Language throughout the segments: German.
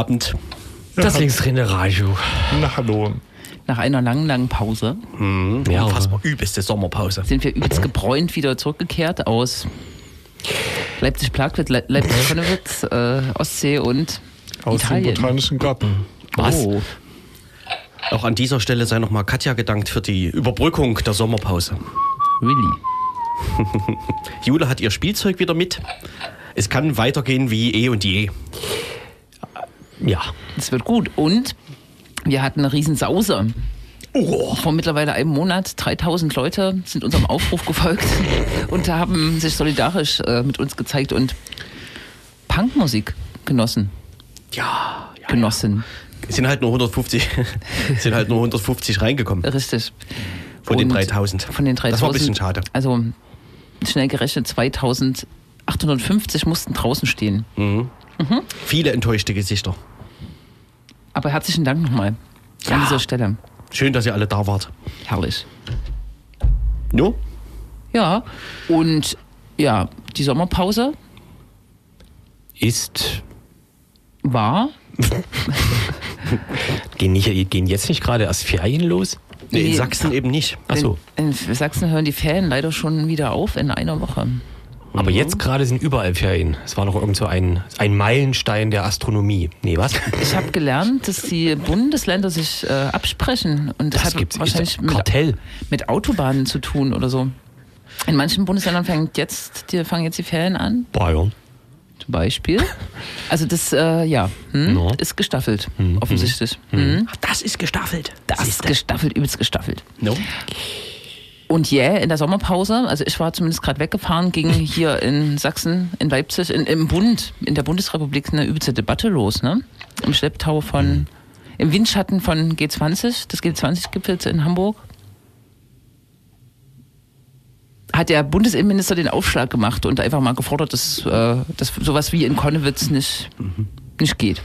Abend. Das linksdrehende Radio. Na hallo. Nach einer langen, langen Pause Ja, Unfassbar übelste Sommerpause. sind wir übelst gebräunt wieder zurückgekehrt aus Leipzig-Plagwitz, Le Leipzig-Konnewitz, äh, Ostsee und Aus Italien. dem Botanischen Garten. Was? Oh. Auch an dieser Stelle sei nochmal Katja gedankt für die Überbrückung der Sommerpause. Really? Jule hat ihr Spielzeug wieder mit. Es kann weitergehen wie eh und je. Ja. Es wird gut. Und wir hatten eine riesen Sause. Vor mittlerweile einem Monat 3000 Leute sind unserem Aufruf gefolgt und haben sich solidarisch äh, mit uns gezeigt und Punkmusik genossen. Ja, ja. Genossen. Es sind halt nur 150, sind halt nur 150 reingekommen Richtig. von den Und 3000. Von den 3000. Das war ein bisschen schade. Also schnell gerechnet 2850 mussten draußen stehen. Viele enttäuschte Gesichter. Aber herzlichen Dank nochmal an dieser Stelle. Schön, dass ihr alle da wart. Herrlich. No? Ja, und ja, die Sommerpause Ist. war. Gehen, nicht, gehen jetzt nicht gerade erst Ferien los? Nee, in. Sachsen eben nicht. Achso. In, in Sachsen hören die Ferien leider schon wieder auf in einer Woche. Aber jetzt gerade sind überall Ferien. Es war noch irgend so ein, ein Meilenstein der Astronomie. Nee, was? Ich habe gelernt, dass die Bundesländer sich äh, absprechen und das, Das hat wahrscheinlich das Kartell. Mit, mit Autobahnen zu tun oder so. In manchen Bundesländern fängt jetzt, die fangen jetzt die Ferien an, Bayern. zum Beispiel. Also das, äh, ja, hm, No. ist gestaffelt, offensichtlich. Hm. Das ist gestaffelt. Das ist gestaffelt, übelst gestaffelt. No? Und yeah, in der Sommerpause, also ich war zumindest gerade weggefahren, ging hier in Sachsen, in Leipzig, in, im Bund, in der Bundesrepublik eine übelste Debatte los, ne? Im Schlepptau von, im Windschatten von G20, des G20-Gipfels in Hamburg. Hat der Bundesinnenminister den Aufschlag gemacht und einfach mal gefordert, dass, äh, dass sowas wie in Konnewitz nicht, nicht geht.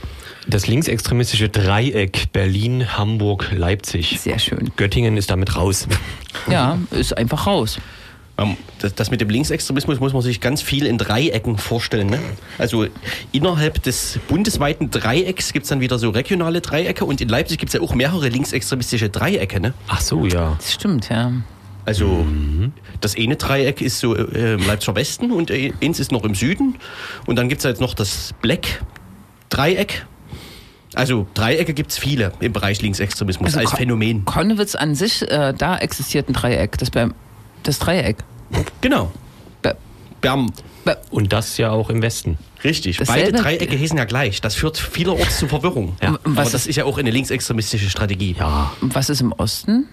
Das linksextremistische Dreieck Berlin, Hamburg, Leipzig. Sehr schön. Göttingen ist damit raus. Ja, ist einfach raus. Ähm, Das, das mit dem Linksextremismus muss man sich ganz viel in Dreiecken vorstellen. Ne? Also innerhalb des bundesweiten Dreiecks gibt es dann wieder so regionale Dreiecke und in Leipzig gibt es ja auch mehrere linksextremistische Dreiecke. Ne? Ach so, ja. Das stimmt, ja. Also das eine Dreieck ist so äh, im Leipziger Westen und äh, eins ist noch im Süden. Und dann gibt es jetzt noch das Black-Dreieck. Also Dreiecke gibt es viele im Bereich Linksextremismus Also als Ko- Phänomen. Konnewitz an sich, äh, da existiert ein Dreieck. Das, beim, das Dreieck. Genau. Be- Bam. be- Und das ja auch im Westen. Richtig. Dasselbe- Beide Dreiecke hießen ja gleich. Das führt vielerorts zu Verwirrung. Ja. Aber das ist- ist ja auch eine linksextremistische Strategie. Ja. Was ist im Osten?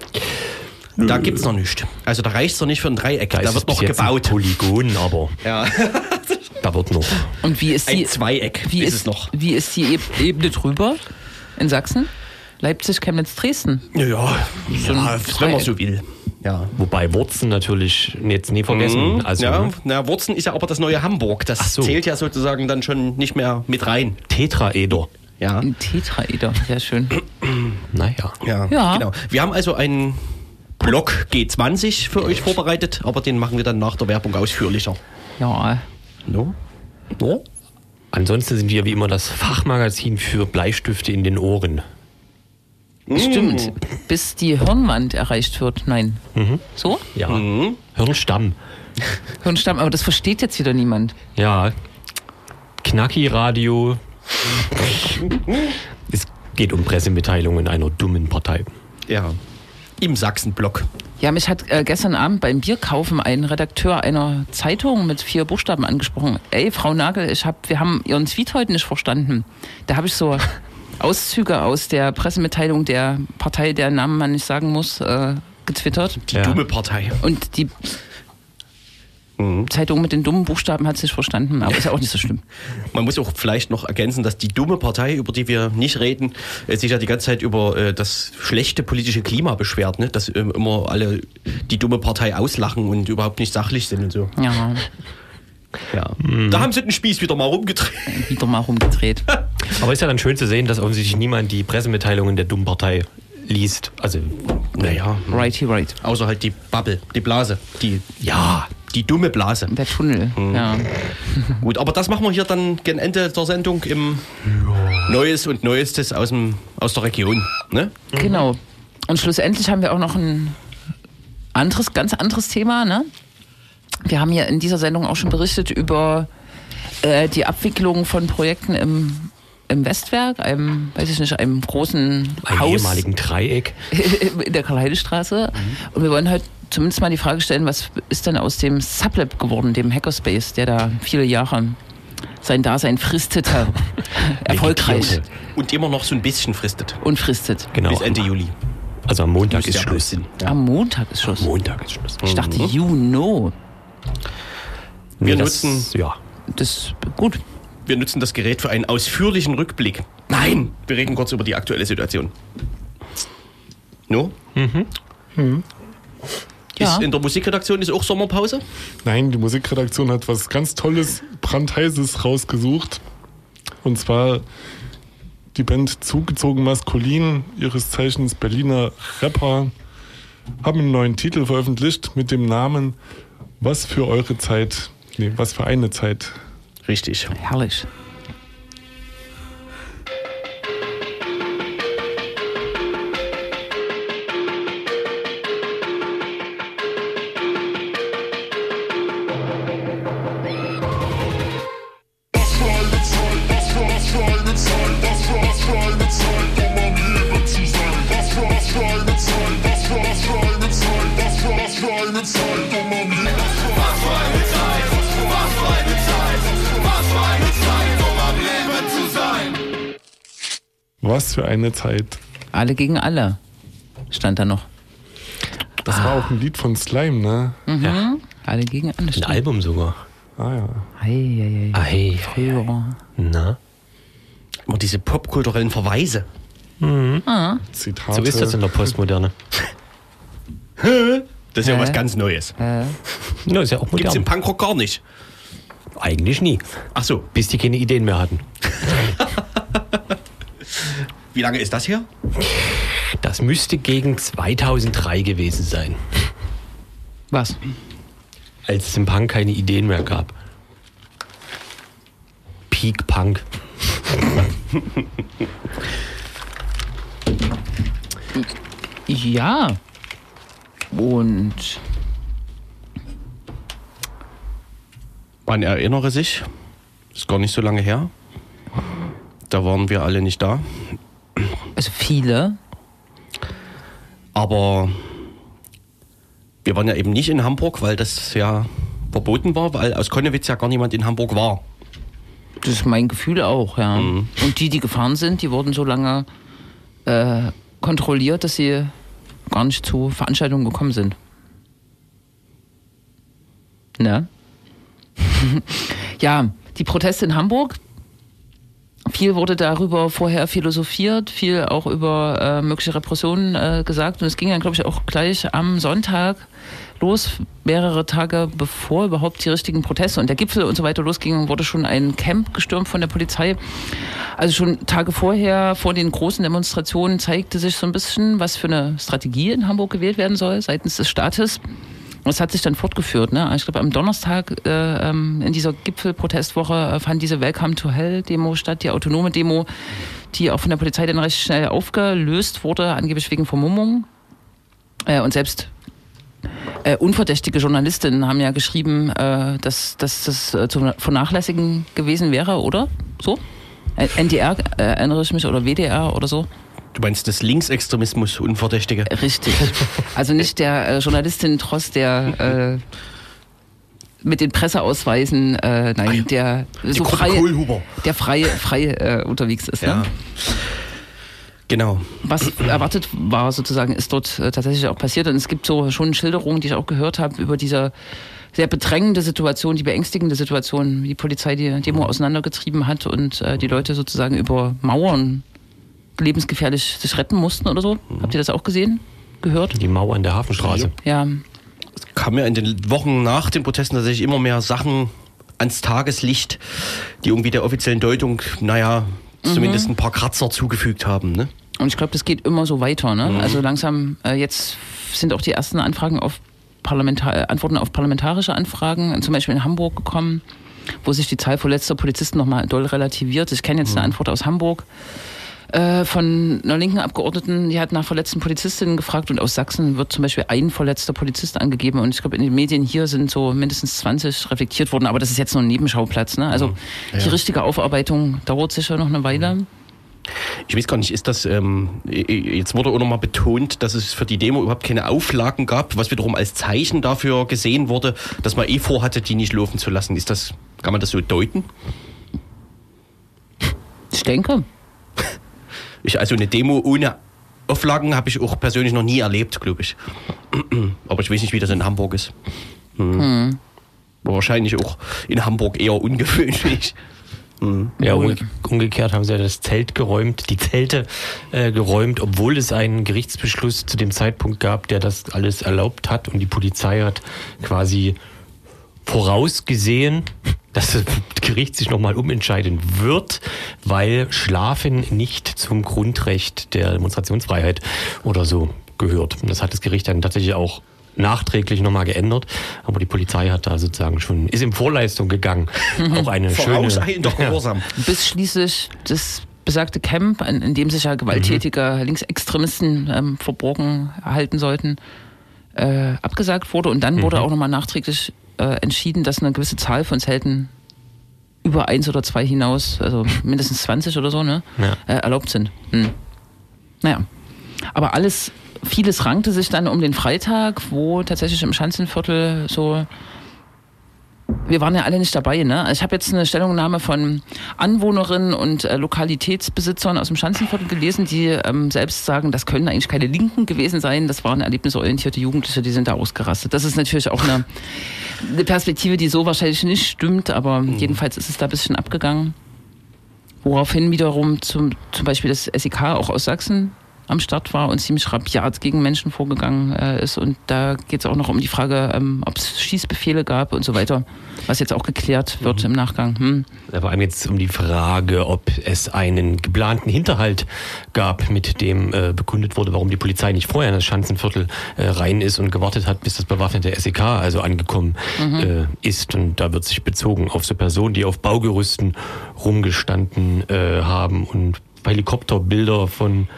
Da gibt es noch nichts. Also da reicht es noch nicht für ein Dreieck. Da, ist es wird noch jetzt ein gebaut. Polygon, aber Ja. da wird noch. Und wie ist die, Ein Zweieck wie ist ist, es noch. Wie ist die Eb- Ebene drüber in Sachsen? Leipzig, Chemnitz, Dresden. Ja, ja, So ein wenn man so will. Ja. Wobei Wurzen natürlich jetzt nie vergessen. Mhm. Also ja, na, Wurzen ist ja aber das neue Hamburg. Das so. zählt ja sozusagen dann schon nicht mehr mit rein. Tetraeder. Ja. Ein Tetraeder, sehr schön. Naja. Ja, Ja. genau. Wir haben also einen Block G20 für euch vorbereitet, aber den machen wir dann nach der Werbung ausführlicher. Ja, No? No? Ansonsten sind wir wie immer das Fachmagazin für Bleistifte in den Ohren. stimmt. Bis die Hirnwand erreicht wird. Nein. So? Ja. Hirnstamm. Hirnstamm, aber das versteht jetzt wieder niemand. Ja. Knacki-Radio. es geht um Pressemitteilungen einer dummen Partei. Ja. Im Sachsenblock. Ja, mich hat äh, gestern Abend beim Bierkaufen ein Redakteur einer Zeitung mit vier Buchstaben angesprochen. Ey, Frau Nagel, ich hab, wir haben Ihren Tweet heute nicht verstanden. Da habe ich so Auszüge aus der Pressemitteilung der Partei, deren Namen man nicht sagen muss, äh, getwittert. Die Ja. dumme Partei. Und die Zeitung mit den dummen Buchstaben hat es nicht verstanden, aber ist ja auch nicht so schlimm. Man muss auch vielleicht noch ergänzen, dass die dumme Partei, über die wir nicht reden, äh, sich ja die ganze Zeit über äh, das schlechte politische Klima beschwert, ne? dass ähm, immer alle die dumme Partei auslachen und überhaupt nicht sachlich sind und so. Ja, Ja. Da haben sie den Spieß wieder mal rumgedreht. wieder mal rumgedreht. Aber ist ja dann schön zu sehen, dass offensichtlich niemand die Pressemitteilungen der dummen Partei liest. Also, Naja, Righty right. außer halt die Bubble, die Blase, die ja. Die dumme Blase. Der Tunnel, ja. Gut, aber das machen wir hier dann gegen Ende der Sendung im Neues und Neuestes aus, dem, aus der Region. Ne? Genau. Und schlussendlich haben wir auch noch ein anderes, ganz anderes Thema. Ne? Wir haben ja in dieser Sendung auch schon berichtet über äh, die Abwicklung von Projekten im, im Westwerk, einem, weiß ich nicht, einem großen Einem Haus ehemaligen Dreieck. in der Karl-Heide-Straße. Und wir wollen heute zumindest mal die Frage stellen, was ist denn aus dem Sublab geworden, dem Hackerspace, der da viele Jahre sein Dasein fristete. Erfolgreich Vegetierte. Und immer noch so ein bisschen fristet. und fristet. Genau. Bis Ende Juli. Also am Montag ist ja Schluss. Blödsinn. Am Montag ist Schluss. Montag ist Schluss. Ich dachte, you know. Wir, das, nutzen, Ja. Das gut. Wir nutzen das Gerät für einen ausführlichen Nein, wir reden kurz über die aktuelle Situation. No? Ja. Ist in der Musikredaktion ist auch Sommerpause? Nein, die Musikredaktion hat was ganz Tolles, brandheißes rausgesucht. Und zwar die Band Zugezogen Maskulin, ihres Zeichens Berliner Rapper, haben einen neuen Titel veröffentlicht mit dem Namen Was für eure Zeit, nee, was für eine Zeit. Richtig. Herrlich. Eine Zeit. Alle gegen alle. Stand da noch. Das war auch ein Lied von Slime, ne? Mhm. Alle gegen alle. Ein. Album sogar. Ah ja. Ei, ei, ei. Ah, hey. Früher. Na? Immer diese popkulturellen Verweise. Zitate. So ist das in der Postmoderne. Das ist ja was ganz Neues. Ja, ist ja auch Gibt's im modern. Punkrock gar nicht. Eigentlich nie. Ach so, Bis die keine Ideen mehr hatten. wie lange ist das her? Das müsste gegen 2003 gewesen sein, Was? als es im Punk keine Ideen mehr gab. Peak Punk. Ja. Und Man erinnere sich, ist gar nicht so lange her. Da waren wir alle nicht da. Also viele. Aber wir waren ja eben nicht in Hamburg, weil das ja verboten war, weil aus Konnewitz ja gar niemand in Hamburg war. Das ist mein Gefühl auch, ja. Mhm. Und die, die gefahren sind, die wurden so lange äh, kontrolliert, dass sie gar nicht zu Veranstaltungen gekommen sind. Ne? ja, die Proteste in Hamburg. Viel wurde darüber vorher philosophiert, viel auch über äh, mögliche Repressionen äh, gesagt. Und es ging dann, glaube ich, auch gleich am Sonntag los, mehrere Tage bevor überhaupt die richtigen Proteste und der Gipfel und so weiter losgingen, wurde schon ein Camp gestürmt von der Polizei. Also schon Tage vorher, vor den großen Demonstrationen, zeigte sich so ein bisschen, was für eine Strategie in Hamburg gewählt werden soll seitens des Staates. Es hat sich dann fortgeführt. Ne? Ich glaube, am Donnerstag äh, ähm, in dieser Gipfelprotestwoche äh, fand diese Welcome to Hell Demo statt, die autonome Demo, die auch von der Polizei dann recht schnell aufgelöst wurde, angeblich wegen Vermummung. Äh, und selbst äh, unverdächtige Journalistinnen haben ja geschrieben, äh, dass, dass das äh, zu vernachlässigen gewesen wäre, oder? So? NDR, äh, erinnere ich mich, oder WDR oder so? Du meinst das Linksextremismus Unverdächtige? Richtig. Also nicht der äh, Journalistin Tross, der äh, mit den Presseausweisen, äh, nein, Ah ja. der so Gruppe frei, der frei, frei äh, unterwegs ist. Ja. Ne? Genau. Was erwartet war sozusagen, ist dort äh, tatsächlich auch passiert. Und es gibt so schon Schilderungen, die ich auch gehört habe, über diese sehr bedrängende Situation, die beängstigende Situation, wie die Polizei die Demo auseinandergetrieben hat und äh, die Leute sozusagen über Mauern lebensgefährlich sich retten mussten oder so. Habt ihr das auch gesehen? Gehört? Die Mauer an der Hafenstraße. Ja. Kam ja in den Wochen nach den Protesten tatsächlich immer mehr Sachen ans Tageslicht, die irgendwie der offiziellen Deutung, naja, zumindest ein paar Kratzer zugefügt haben. Ne? Und ich glaube, das geht immer so weiter. Ne? Also langsam, äh, jetzt sind auch die ersten Anfragen auf Parlamentar äh, Antworten auf parlamentarische Anfragen, zum Beispiel in Hamburg gekommen, wo sich die Zahl verletzter Polizisten nochmal doll relativiert. Ich kenne jetzt eine Antwort aus Hamburg äh, von einer linken Abgeordneten, die hat nach verletzten Polizistinnen gefragt und aus Sachsen wird zum Beispiel ein verletzter Polizist angegeben und ich glaube in den Medien hier sind so mindestens 20 reflektiert worden, aber das ist jetzt nur ein Nebenschauplatz. Ne? Also die richtige Aufarbeitung dauert sicher noch eine Weile. Ich weiß gar nicht, ist das, ähm, jetzt wurde auch nochmal betont, dass es für die Demo überhaupt keine Auflagen gab, was wiederum als Zeichen dafür gesehen wurde, dass man eh vorhatte, die nicht laufen zu lassen. Ist das, kann man das so deuten? Ich denke. Ich, also eine Demo ohne Auflagen habe ich auch persönlich noch nie erlebt, glaube ich. Aber ich weiß nicht, wie das in Hamburg ist. Hm. War wahrscheinlich auch in Hamburg eher ungewöhnlich. Ja, umge umgekehrt haben sie ja das Zelt geräumt, die Zelte äh, geräumt, obwohl es einen Gerichtsbeschluss zu dem Zeitpunkt gab, der das alles erlaubt hat und die Polizei hat quasi vorausgesehen, dass das Gericht sich nochmal umentscheiden wird, weil Schlafen nicht zum Grundrecht der Demonstrationsfreiheit oder so gehört. Und das hat das Gericht dann tatsächlich auch nachträglich nochmal geändert, aber die Polizei hat da sozusagen schon, ist in Vorleistung gegangen. Auch eine schöne... Vorauseilender Gehorsam. Bis schließlich das besagte Camp, in, in dem sich ja gewalttätige Linksextremisten ähm, verborgen halten sollten, äh, abgesagt wurde. Und dann wurde auch nochmal nachträglich äh, entschieden, dass eine gewisse Zahl von Zelten über eins oder zwei hinaus, also mindestens 20 oder so, ne, Ja. äh, erlaubt sind. Hm. Naja. Aber alles, vieles rankte sich dann um den Freitag, wo tatsächlich im Schanzenviertel so wir waren ja alle nicht dabei, ne? Ich habe jetzt eine Stellungnahme von Anwohnerinnen und äh, Lokalitätsbesitzern aus dem Schanzenviertel gelesen, die ähm, selbst sagen, das können eigentlich keine Linken gewesen sein, das waren erlebnisorientierte Jugendliche, die sind da ausgerastet. Das ist natürlich auch eine, eine Perspektive, die so wahrscheinlich nicht stimmt, aber jedenfalls ist es da ein bisschen abgegangen. Woraufhin wiederum zum, zum Beispiel das SEK auch aus Sachsen am Start war und ziemlich rabiat gegen Menschen vorgegangen äh, ist. Und da geht es auch noch um die Frage, ähm, ob es Schießbefehle gab und so weiter, was jetzt auch geklärt wird im Nachgang. Hm. Vor allem jetzt um die Frage, ob es einen geplanten Hinterhalt gab, mit dem äh, bekundet wurde, warum die Polizei nicht vorher in das Schanzenviertel äh, rein ist und gewartet hat, bis das bewaffnete SEK also angekommen äh, ist. Und da wird sich bezogen auf so Personen, die auf Baugerüsten rumgestanden äh, haben und Helikopterbilder von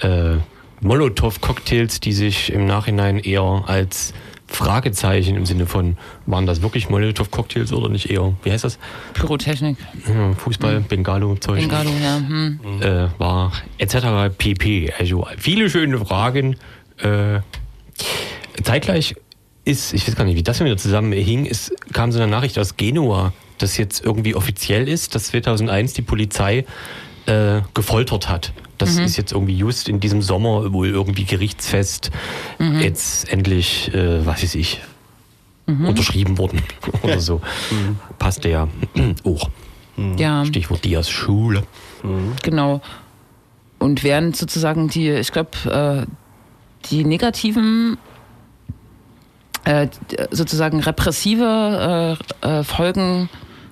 äh, Molotow-Cocktails, die sich im Nachhinein eher als Fragezeichen im Sinne von, waren das wirklich Molotow-Cocktails oder nicht eher, wie heißt das? Pyrotechnik, Ja, Fußball, Bengalo-Zeug. Bengalo, ja. Hm. Äh, war etc. pp. Also viele schöne Fragen. Äh, zeitgleich ist, ich weiß gar nicht, wie das wieder zusammenhing, es kam so eine Nachricht aus Genua, dass jetzt irgendwie offiziell ist, dass 2001 die Polizei äh, gefoltert hat. Das ist jetzt irgendwie just in diesem Sommer wohl irgendwie gerichtsfest jetzt endlich, äh, was weiß ich, unterschrieben worden oder so. Passt ja auch. Ja, Stichwort Dias Schule. genau. Und während sozusagen die, ich glaube, äh, die negativen äh, sozusagen repressive äh, äh, Folgen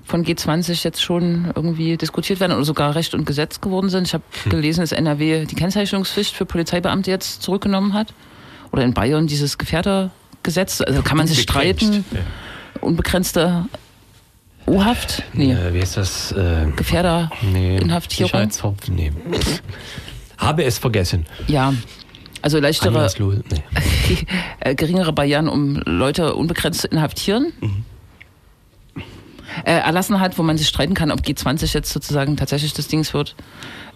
von G20 jetzt schon irgendwie diskutiert werden oder sogar Recht und Gesetz geworden sind. Ich habe gelesen, dass NRW die Kennzeichnungspflicht für Polizeibeamte jetzt zurückgenommen hat. Oder in Bayern dieses Gefährdergesetz. Also kann man sich streiten. Unbegrenzte U-Haft? Nee. Äh, wie heißt das? Äh, Gefährder nee, Inhaftierung? Nee. Habe es vergessen. Ja. Also leichtere. Nee. äh, geringere Barrieren, um Leute unbegrenzt zu inhaftieren. Äh, erlassen hat, wo man sich streiten kann, ob G20 jetzt sozusagen tatsächlich das Dings wird.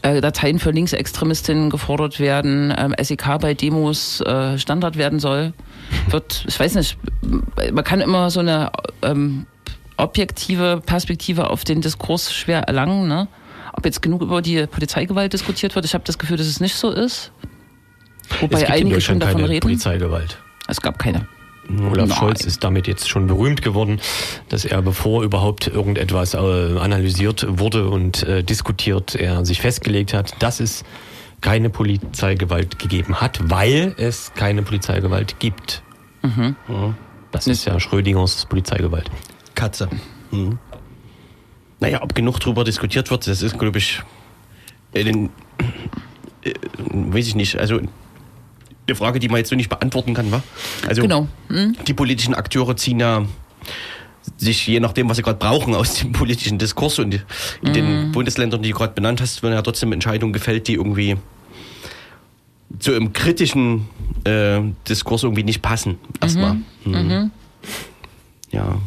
Äh, Dateien für Linksextremistinnen gefordert werden, ähm, SEK bei Demos äh, Standard werden soll. Wird, ich weiß nicht, man kann immer so eine ähm, objektive Perspektive auf den Diskurs schwer erlangen, ne? Ob jetzt genug über die Polizeigewalt diskutiert wird, ich habe das Gefühl, dass es nicht so ist. Wobei einige schon davon keine reden. Polizeigewalt. Es gab keine. Olaf Nein. Scholz ist damit jetzt schon berühmt geworden, dass er, bevor überhaupt irgendetwas äh, analysiert wurde und äh, diskutiert, er sich festgelegt hat, dass es keine Polizeigewalt gegeben hat, weil es keine Polizeigewalt gibt. Mhm. Das ist ja Schrödingers Polizeigewalt. Katze. Hm. Naja, ob genug drüber diskutiert wird, das ist, glaube ich, äh, den, äh, weiß ich nicht. Also eine Frage, die man jetzt so nicht beantworten kann, wa? Also Genau. Hm? die politischen Akteure ziehen ja sich je nachdem, was sie gerade brauchen, aus dem politischen Diskurs und in den Mhm. Bundesländern, die du gerade benannt hast, werden ja trotzdem Entscheidungen gefällt, die irgendwie zu einem kritischen äh, Diskurs irgendwie nicht passen. Erstmal. Mhm. Ja,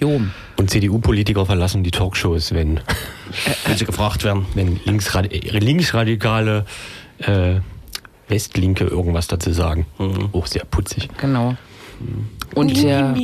Jo. Und CDU-Politiker verlassen die Talkshows, wenn, wenn sie gefragt werden. wenn Linksrad linksradikale äh, Westlinke irgendwas dazu sagen. Auch sehr putzig. Genau. Und der,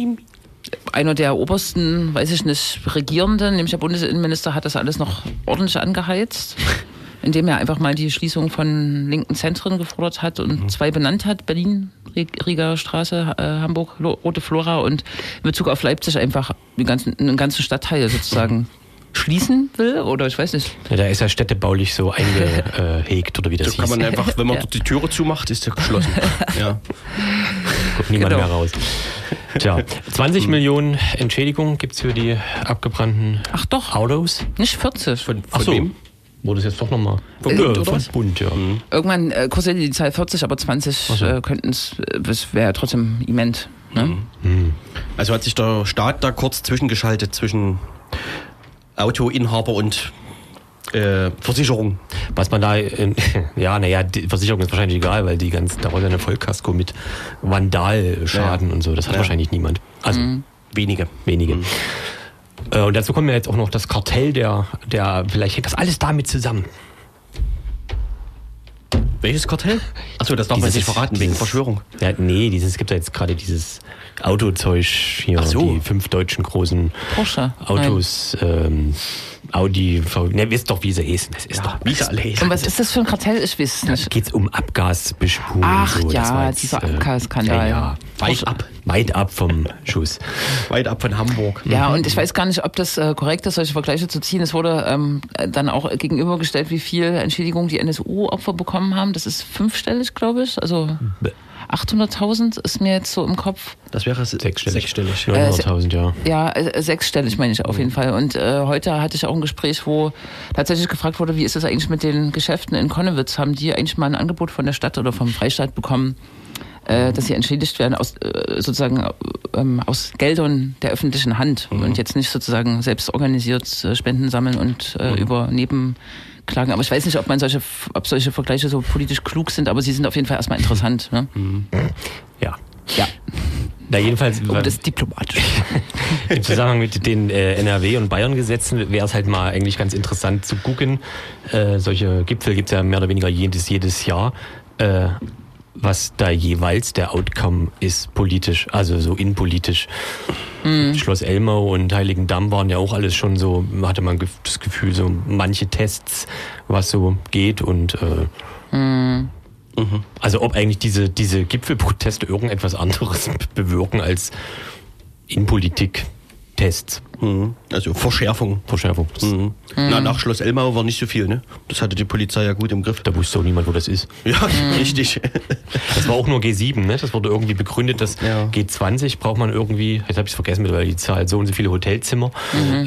einer der obersten, weiß ich nicht, Regierenden, nämlich der Bundesinnenminister, hat das alles noch ordentlich angeheizt, indem er einfach mal die Schließung von linken Zentren gefordert hat und zwei benannt hat, Berlin, Rie- Rieger Straße, äh, Hamburg, Rote Flora und in Bezug auf Leipzig einfach den ganzen, einen ganzen Stadtteil sozusagen schließen will oder ich weiß nicht. Ja, da ist ja städtebaulich so eingehegt oder wie das Da kann hieß. man einfach, wenn man Ja. dort die Türe zumacht, ist er geschlossen. ja. Kommt niemand Genau. mehr raus. Tja, 20 Millionen Entschädigung gibt es für die abgebrannten Ach doch, Autos. nicht 40. Von, Ach von so. wem? Wurde es jetzt doch nochmal. Vom Bund, vom was? Bund, ja. Irgendwann äh, kursiert die Zahl 40, aber 20 so. äh, könnten es, äh, das wäre ja trotzdem imment. Ne? Also hat sich der Staat da kurz zwischengeschaltet zwischen Autoinhaber und äh, Versicherung. Was man da, äh, ja, naja, die Versicherung ist wahrscheinlich egal, weil die ganzen, daraus eine Vollkasko mit Vandalschaden Ja. und so, das hat Ja. wahrscheinlich niemand. Also Wenige. wenige. Äh, und dazu kommen ja jetzt auch noch das Kartell der, der, vielleicht hängt das alles damit zusammen. Welches Kartell? Achso, das darf man Dieses- nicht verraten, wegen dieses- Verschwörung. Ja, nee, dieses, es gibt ja jetzt gerade dieses Autozeug hier, Ach so. die fünf deutschen großen Porsche. Autos, ähm, Audi, V, ne, wisst doch, wie sie heißen. Das ist doch, Wie sie alle heißen. Und was ist das für ein Kartell? Ich weiß es nicht. geht's um Abgasbespulung. Ach so. ja, jetzt, dieser äh, Abgasskandal. Ja, ja. Weit ab. Weit ab vom Schuss. Weit ab von Hamburg. Ja, und ich weiß gar nicht, ob das äh, korrekt ist, solche Vergleiche zu ziehen. Es wurde ähm, dann auch gegenübergestellt, wie viel Entschädigung die NSU-Opfer bekommen haben. Das ist fünfstellig, glaube ich. Also 800.000 ist mir jetzt so im Kopf. Das wäre se- Sechsstellig. sechsstellig. 900.000, ja. Ja, äh, sechsstellig meine ich auf jeden Fall. Und äh, heute hatte ich auch ein Gespräch, wo tatsächlich gefragt wurde, wie ist das eigentlich mit den Geschäften in Konnewitz? Haben die eigentlich mal ein Angebot von der Stadt oder vom Freistaat bekommen, äh, dass sie entschädigt werden aus äh, sozusagen ähm, aus Geldern der öffentlichen Hand und jetzt nicht sozusagen selbst organisiert äh, Spenden sammeln und äh, über Nebenklagen. Aber ich weiß nicht, ob man solche, ob solche Vergleiche so politisch klug sind, aber sie sind auf jeden Fall erstmal interessant. Ne? Ja. Ja, Na, jedenfalls, um das diplomatisch. im Zusammenhang mit den äh, NRW- und Bayern-Gesetzen wäre es halt mal eigentlich ganz interessant zu gucken. Äh, solche Gipfel gibt es ja mehr oder weniger jedes, jedes Jahr. Äh, was da jeweils der Outcome ist politisch, also so innenpolitisch. Schloss Elmau und Heiligendamm waren ja auch alles schon so, hatte man das Gefühl, so manche Tests, was so geht und äh, also ob eigentlich diese, diese Gipfelproteste irgendetwas anderes be- bewirken als Innenpolitik-Tests. Mhm. Also Verschärfung. Verschärfung. Mhm. Na, nach Schloss Elmau war nicht so viel, ne? Das hatte die Polizei ja gut im Griff. Da wusste auch niemand, wo das ist. Ja, richtig. Das war auch nur G7, ne? Das wurde irgendwie begründet, dass Ja. G20 braucht man irgendwie, jetzt habe ich es vergessen mittlerweile, die Zahl so und so viele Hotelzimmer.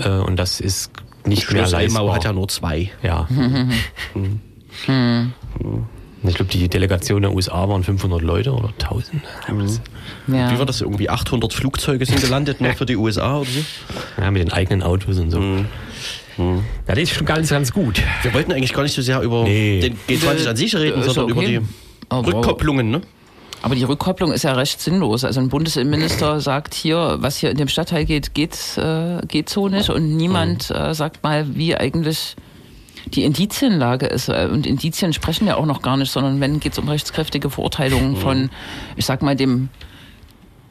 Äh, und das ist nicht mehr Schloss leistbar. Elmau hat ja nur zwei. ja. Ich glaube, die Delegation der USA waren 500 Leute oder 1000. Ja. Wie war das? Irgendwie 800 Flugzeuge sind gelandet, nur für die USA oder so? Ja, mit den eigenen Autos und so. Mhm. Ja, das ist schon ganz, ganz gut. Wir wollten eigentlich gar nicht so sehr über Nee. den G20 an sich reden, Äh, sondern okay. über die Aber- Rückkopplungen, ne? Aber die Rückkopplung ist ja recht sinnlos. Also ein Bundesinnenminister sagt hier, was hier in dem Stadtteil geht, geht, äh, geht so nicht. Und niemand äh, sagt mal, wie eigentlich die Indizienlage ist. Äh, Und Indizien sprechen ja auch noch gar nicht, sondern wenn geht es um rechtskräftige Verurteilungen von, ich sag mal, dem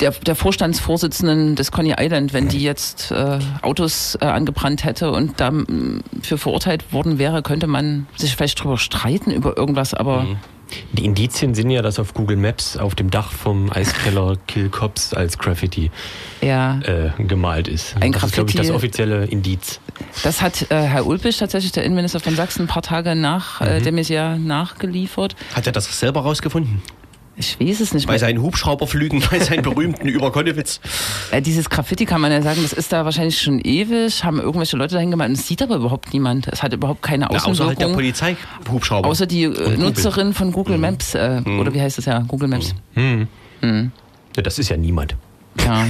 der, der Vorstandsvorsitzenden des Coney Island, wenn die jetzt äh, Autos äh, angebrannt hätte und dafür verurteilt worden wäre, könnte man sich vielleicht drüber streiten über irgendwas, aber Die Indizien sind ja, dass auf Google Maps auf dem Dach vom Eiskeller Kill Cops als Graffiti ja. äh, gemalt ist. Ein das ist, glaube ich, das Graffiti- offizielle Indiz. Das hat äh, Herr Ulbricht, tatsächlich der Innenminister von Sachsen, ein paar Tage nach äh, Mhm. der Messier nachgeliefert. Hat er das selber rausgefunden? Ich weiß es nicht Bei seinen Hubschrauberflügen, bei seinen berühmten über Konnewitz. Äh, dieses Graffiti kann man ja sagen, das ist da wahrscheinlich schon ewig, haben irgendwelche Leute dahin gemalt und es sieht aber überhaupt niemand. Es hat überhaupt keine Na, außer halt der Außenwirkung. Polizeihubschrauber. Außer die Und Google. Mhm. Nutzerin von Google Maps, äh, oder wie heißt das ja? Google Maps. Ja, das ist ja niemand. Ja.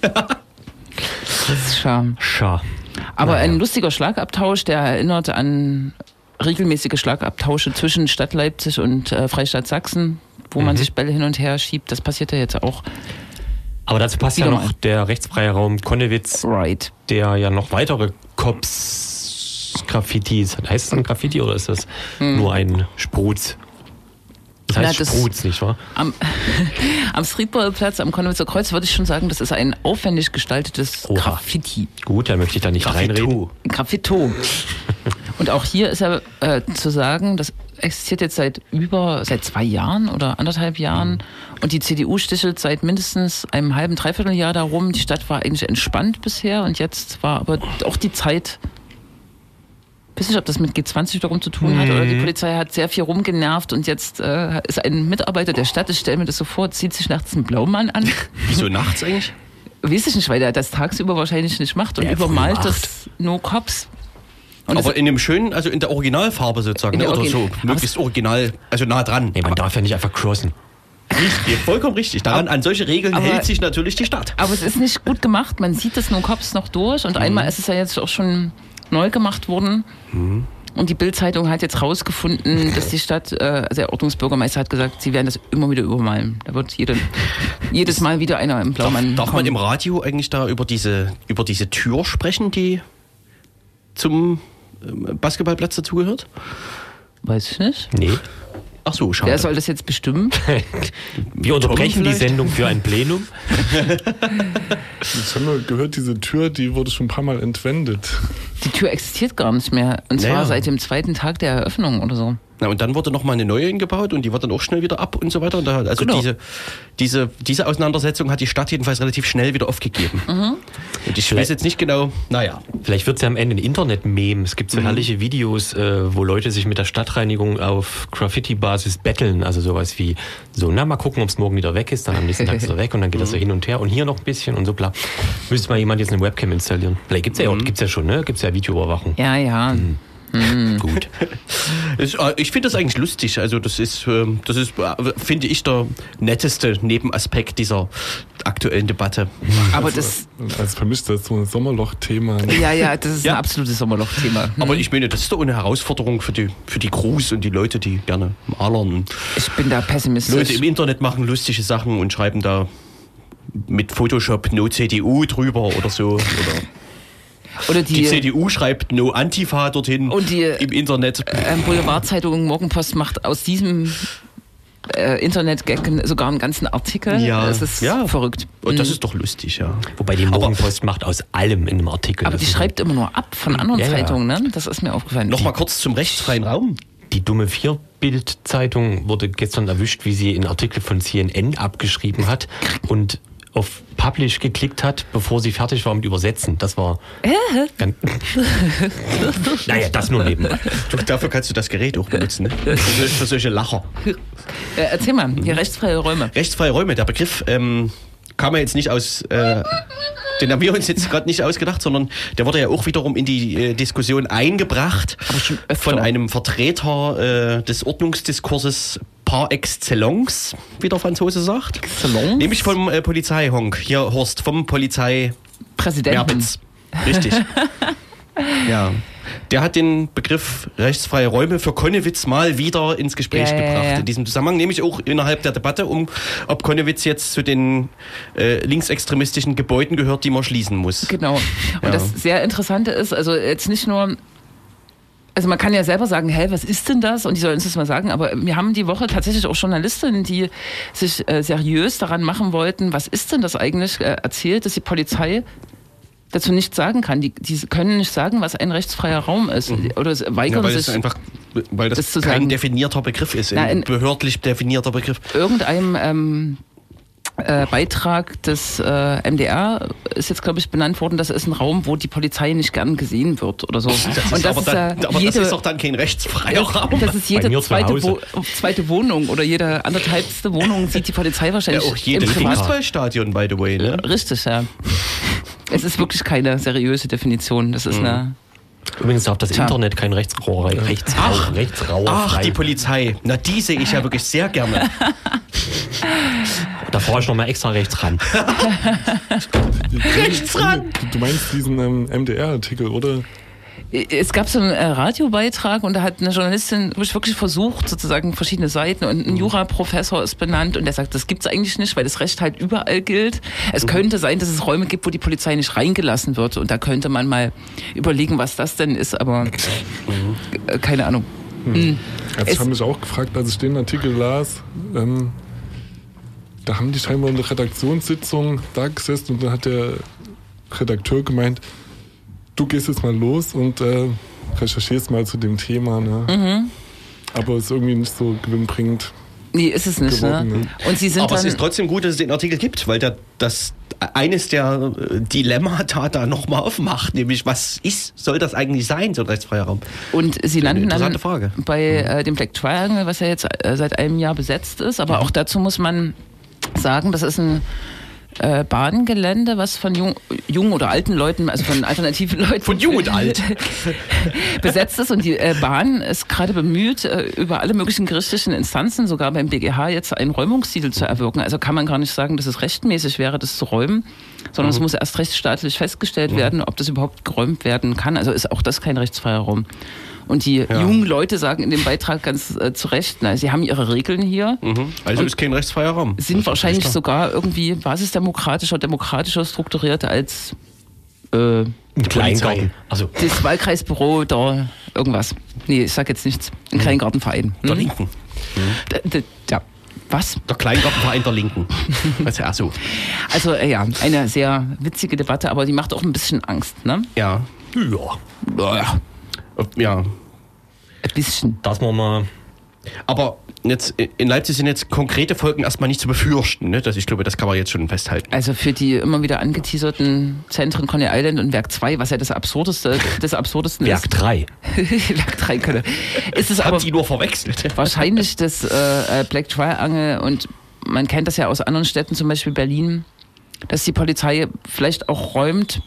das ist schade. Schar. Aber ein lustiger Schlagabtausch, der erinnert an regelmäßige Schlagabtausche zwischen Stadt Leipzig und äh, Freistaat Sachsen, wo Mhm. man sich Bälle hin und her schiebt. Das passiert ja jetzt auch. Aber dazu passt ja noch mal. der rechtsfreie Raum Konnewitz, Right. der ja noch weitere Cops Graffitis, heißt es dann Graffiti oder ist das nur ein Spruz? Das heißt. Ja, das- Spruz, nicht wahr? Am, am Streetballplatz am Konnewitzer Kreuz würde ich schon sagen, das ist ein aufwendig gestaltetes Oha. Graffiti. Gut, da möchte ich da nicht reinreden. Graffito. Graffito. Und auch hier ist ja äh, zu sagen, das existiert jetzt seit über, seit zwei Jahren oder anderthalb Jahren. Und die CDU stichelt seit mindestens einem halben, dreiviertel Jahr darum. Die Stadt war eigentlich entspannt bisher und jetzt war aber auch die Zeit. Ich weiß nicht, ob das mit G20 darum zu tun hat oder die Polizei hat sehr viel rumgenervt und jetzt äh, ist ein Mitarbeiter der Stadt, ich stelle mir das so vor, zieht sich nachts einen Blaumann an. Wieso nachts eigentlich? Weiß ich nicht, weil der das tagsüber wahrscheinlich nicht macht und Ja, übermalt das No Cops. Und Aber in dem schönen, also in der Originalfarbe sozusagen, ne? der oder Origin- so, Aber möglichst original, also nah dran. Nee, man darf ja nicht einfach crossen. Richtig, vollkommen richtig. Daran, an solche Regeln Aber- hält sich natürlich die Stadt. Aber es ist nicht gut gemacht. Man sieht das No Cops noch durch. Und einmal ist es ja jetzt auch schon neu gemacht worden. Und die Bild-Zeitung hat jetzt rausgefunden, dass die Stadt, äh, also der Ordnungsbürgermeister hat gesagt, sie werden das immer wieder übermalen. Da wird jede, jedes Mal wieder einer im Darf, Blaumann darf man kommen. im Radio eigentlich da über diese, über diese Tür sprechen, die zum Basketballplatz dazugehört? Weiß ich nicht. Nee. Ach so, schade. Wer soll das jetzt bestimmen? Wir unterbrechen die? Sendung für ein Plenum. Ich habe nur gehört, diese Tür, die wurde schon ein paar Mal entwendet. Die Tür existiert gar nicht mehr. Und zwar Naja. seit dem zweiten Tag der Eröffnung oder so. Na, und dann wurde noch mal eine neue hingebaut und die war dann auch schnell wieder ab und so weiter. Und da, also Genau. diese, diese, diese Auseinandersetzung hat die Stadt jedenfalls relativ schnell wieder aufgegeben. Mhm. Und ich weiß jetzt nicht genau, naja. Vielleicht wird es ja am Ende ein Internet-Meme. Es gibt so herrliche Videos, äh, wo Leute sich mit der Stadtreinigung auf Graffiti-Basis betteln. Also sowas wie so, na, mal gucken, ob es morgen wieder weg ist. Dann am nächsten Tag ist er weg und dann geht das so hin und her und hier noch ein bisschen und so bla. Müsste mal jemand jetzt eine Webcam installieren. Vielleicht gibt's ja, auch- gibt's ja schon, ne? Gibt's ja Videoüberwachung. Ja, ja. Gut. Es, äh, ich finde das eigentlich lustig. Also das ist, ähm, das ist, äh, finde ich, der netteste Nebenaspekt dieser aktuellen Debatte. Aber das, Also für mich ist das so ein Sommerloch-Thema. ja, ja, das ist Ja. ein absolutes Sommerloch-Thema. Aber ich meine, das ist doch eine Herausforderung für die, für die Crews und die Leute, die gerne malern. Ich bin da pessimistisch. Leute im Internet machen lustige Sachen und schreiben da mit Photoshop No CDU drüber oder so. Oder Oder die, die, CDU schreibt No Antifa dorthin Und die- im Internet. ähm, Boulevardzeitung Morgenpost macht aus diesem äh, Internet-Gag sogar einen ganzen Artikel. Ja. Das ist Ja. verrückt. Und das Mhm. ist doch lustig, ja. Wobei die Morgenpost macht aus allem in einem Artikel. Aber die schreibt immer nur ab von anderen Ja. Zeitungen, ne? Das ist mir aufgefallen. Nochmal kurz zum rechtsfreien Raum. Die dumme Vier-Bild-Zeitung wurde gestern erwischt, wie sie einen Artikel von CNN abgeschrieben hat und auf Publish geklickt hat, bevor sie fertig war mit Übersetzen. Das war. Ganz naja, das nur nebenbei. Du, dafür kannst du das Gerät auch benutzen, ne? Für, solche- für solche Lacher. Äh, erzähl mal, hier rechtsfreie Räume. Rechtsfreie Räume, der Begriff ähm, kam ja jetzt nicht aus, äh, den haben wir uns jetzt gerade nicht ausgedacht, sondern der wurde ja auch wiederum in die äh, Diskussion eingebracht von einem Vertreter äh, des Ordnungsdiskurses par excellence, wie der Franzose sagt. Excellence? Nämlich vom äh, Polizeihonk. Hier, Horst, vom Polizei Präsidenten. Merbitz. Richtig. ja. Der hat den Begriff rechtsfreie Räume für Konnewitz mal wieder ins Gespräch Ja, ja, gebracht. ja. In diesem Zusammenhang, nämlich auch innerhalb der Debatte, um ob Konnewitz jetzt zu den äh, linksextremistischen Gebäuden gehört, die man schließen muss. Genau. Und Ja. das sehr Interessante ist, also jetzt nicht nur, also man kann ja selber sagen, hey, was ist denn das? Und die sollen uns das mal sagen, aber wir haben die Woche tatsächlich auch Journalistinnen, die sich äh, seriös daran machen wollten, was ist denn das eigentlich, äh, erzählt, dass die Polizei dazu nichts sagen kann. Die, die können nicht sagen, was ein rechtsfreier Raum ist. Oder es Mhm. Ja, weigern weil das sich einfach, weil das, das kein sagen. definierter Begriff ist, Na, ein in- behördlich definierter Begriff. irgendeinem ähm, äh, Beitrag des äh, MDR ist jetzt, glaube ich, benannt worden, das ist ein Raum, wo die Polizei nicht gern gesehen wird oder so. Das ist Und das aber ist, dann, ja aber jede, das ist doch dann kein rechtsfreier Raum. das ist jede zweite. Wo, zweite Wohnung oder jede anderthalbste Wohnung sieht die Polizei Ja, wahrscheinlich auch jedes Fußballstadion, by the way. Ne? Richtig, ja. Es ist wirklich keine seriöse Definition. Das Mhm. ist eine. Übrigens darf das Tja. Internet kein Rechtsrauer, Rechtsrauer, Rechtsrauer Ach, frei. die Polizei. Na, die sehe ich ja wirklich sehr gerne. Da fahre ich nochmal extra rechts ran. Rechts ran! Du, du meinst diesen ähm, MDR-Artikel, oder? Es gab so einen äh, Radiobeitrag und da hat eine Journalistin wirklich versucht, sozusagen verschiedene Seiten und Mhm. ein Juraprofessor ist benannt und der sagt, das gibt's eigentlich nicht, weil das Recht halt überall gilt. Es Mhm. könnte sein, dass es Räume gibt, wo die Polizei nicht reingelassen wird und da könnte man mal überlegen, was das denn ist, aber Mhm. äh, keine Ahnung. Also Es- ich habe mich auch gefragt, als ich den Artikel las, ähm, da haben die scheinbar in der Redaktionssitzung da gesessen und dann hat der Redakteur gemeint, du gehst jetzt mal los und äh, recherchierst mal zu dem Thema. Ne? Mhm. Aber ist irgendwie nicht so gewinnbringend. Nee, ist es nicht, ne? Geworden, ne? Und sie sind Aber es ist trotzdem gut, dass es den Artikel gibt, weil der, das eines der äh, Dilemmata da nochmal aufmacht, nämlich was ist, soll das eigentlich sein, so ein rechtsfreier Raum? Und sie landen dann Frage. bei äh, dem Black Triangle, was ja jetzt äh, seit einem Jahr besetzt ist. Aber auch dazu muss man sagen, das ist ein äh, Bahngelände, was von jung, jungen oder alten Leuten, also von alternativen Leuten. Von jung und alt. besetzt ist. Und die äh, Bahn ist gerade bemüht, äh, über alle möglichen gerichtlichen Instanzen, sogar beim BGH, jetzt einen Räumungstitel zu erwirken. Also kann man gar nicht sagen, dass es rechtmäßig wäre, das zu räumen, sondern es muss erst rechtsstaatlich festgestellt werden, ob das überhaupt geräumt werden kann. Also ist auch das kein rechtsfreier Raum. Und die jungen Leute sagen in dem Beitrag ganz äh, zu Recht, na, sie haben ihre Regeln hier, Mhm. Also ist kein rechtsfreier Raum. sind Das wahrscheinlich sogar irgendwie basisdemokratischer, demokratischer strukturiert als äh, Ein Kleingarten. Also, das Wahlkreisbüro da irgendwas. Nee, ich sag jetzt nichts. Ein Kleingartenverein. der Hm? Linken. D- Ja. Was? Der Kleingartenverein der Linken. Also, ach so. Also äh, ja, eine sehr witzige Debatte, aber die macht auch ein bisschen Angst, ne? Ja. ja, Ja, Ja. ein bisschen. dass wir mal Aber jetzt in Leipzig sind jetzt konkrete Folgen erstmal nicht zu befürchten. Ne? Das, ich glaube, das kann man jetzt schon festhalten. Also für die immer wieder angeteaserten Zentren Coney Island und Werk 2, was ja das absurdeste des absurdesten Werk 3. ist. Werk 3 könnte. Ist es aber Haben die nur verwechselt? wahrscheinlich das äh, äh, Black Triangle und man kennt das ja aus anderen Städten, zum Beispiel Berlin, dass die Polizei vielleicht auch räumt,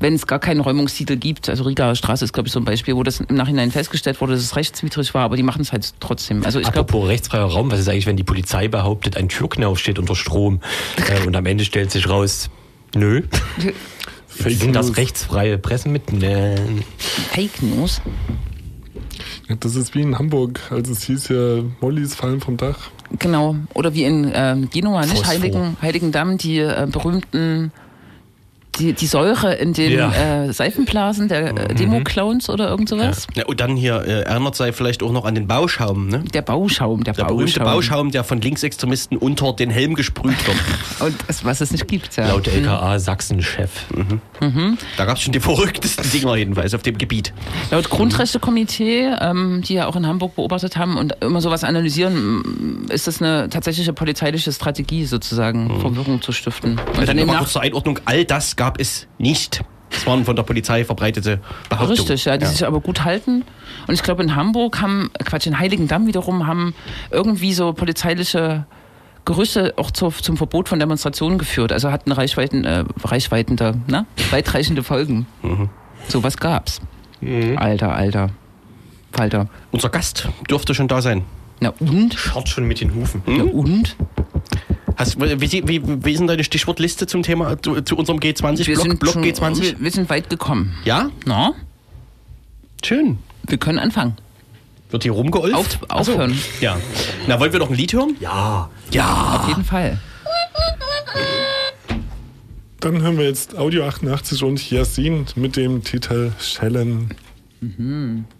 wenn es gar keinen Räumungstitel gibt. Also Rigaer Straße ist, glaube ich, so ein Beispiel, wo das im Nachhinein festgestellt wurde, dass es rechtswidrig war, aber die machen es halt trotzdem. Also ich glaube, Apropos rechtsfreier Raum, was ist eigentlich, wenn die Polizei behauptet, ein Türknauf steht unter Strom äh, und am Ende stellt sich raus, nö. Fake Sind das rechtsfreie Pressemitteilungen? Fake News. Das ist wie in Hamburg, als es hieß ja, Mollys fallen vom Dach. Genau. Oder wie in ähm, Genua, nicht? Heiligen, Heiligendamm, die äh, berühmten, die, die Säure in den Ja. äh, Seifenblasen der äh, Demo-Clowns oder irgend sowas. Ja, und dann hier äh, erinnert sei vielleicht auch noch an den Bauschaum. Ne? Der Bauschaum, der, Der berühmte Bauschaum. Bauschaum, der von Linksextremisten unter den Helm gesprüht wird. Und es, was es nicht gibt, ja. Laut LKA Sachsen-Chef. Da gab es schon die verrücktesten Dinger jedenfalls auf dem Gebiet. Laut Grundrechtekomitee, ähm, die ja auch in Hamburg beobachtet haben und immer sowas analysieren, ist das eine tatsächliche polizeiliche Strategie sozusagen, Verwirrung zu stiften. Und Also dann Nach kurz zur Einordnung, all das gab es nicht. Das waren von der Polizei verbreitete Behauptungen. Richtig, ja, die sich aber gut halten. Und ich glaube, in Hamburg haben, Quatsch, in Heiligendamm wiederum haben irgendwie so polizeiliche Gerüchte auch zur, zum Verbot von Demonstrationen geführt. Also hatten Reichweiten, äh, reichweitende, ne? weitreichende Folgen. So was gab's. Alter, alter. Falter. Unser Gast dürfte schon da sein. Na und? Schaut schon mit den Hufen. Na und? Hast, wie, wie, wie ist denn deine Stichwortliste zum Thema, zu, zu unserem G20-Block? Block schon, G20? wir, wir sind weit gekommen. Ja? Na? Schön. Wir können anfangen. Wird hier rumgeolft? Auf, Ach so. aufhören. Ja. Na, wollen wir noch ein Lied hören? Ja. Ja. Auf jeden Fall. Dann hören wir jetzt Audio 88 und Yasin mit dem Titel Schellen. fällt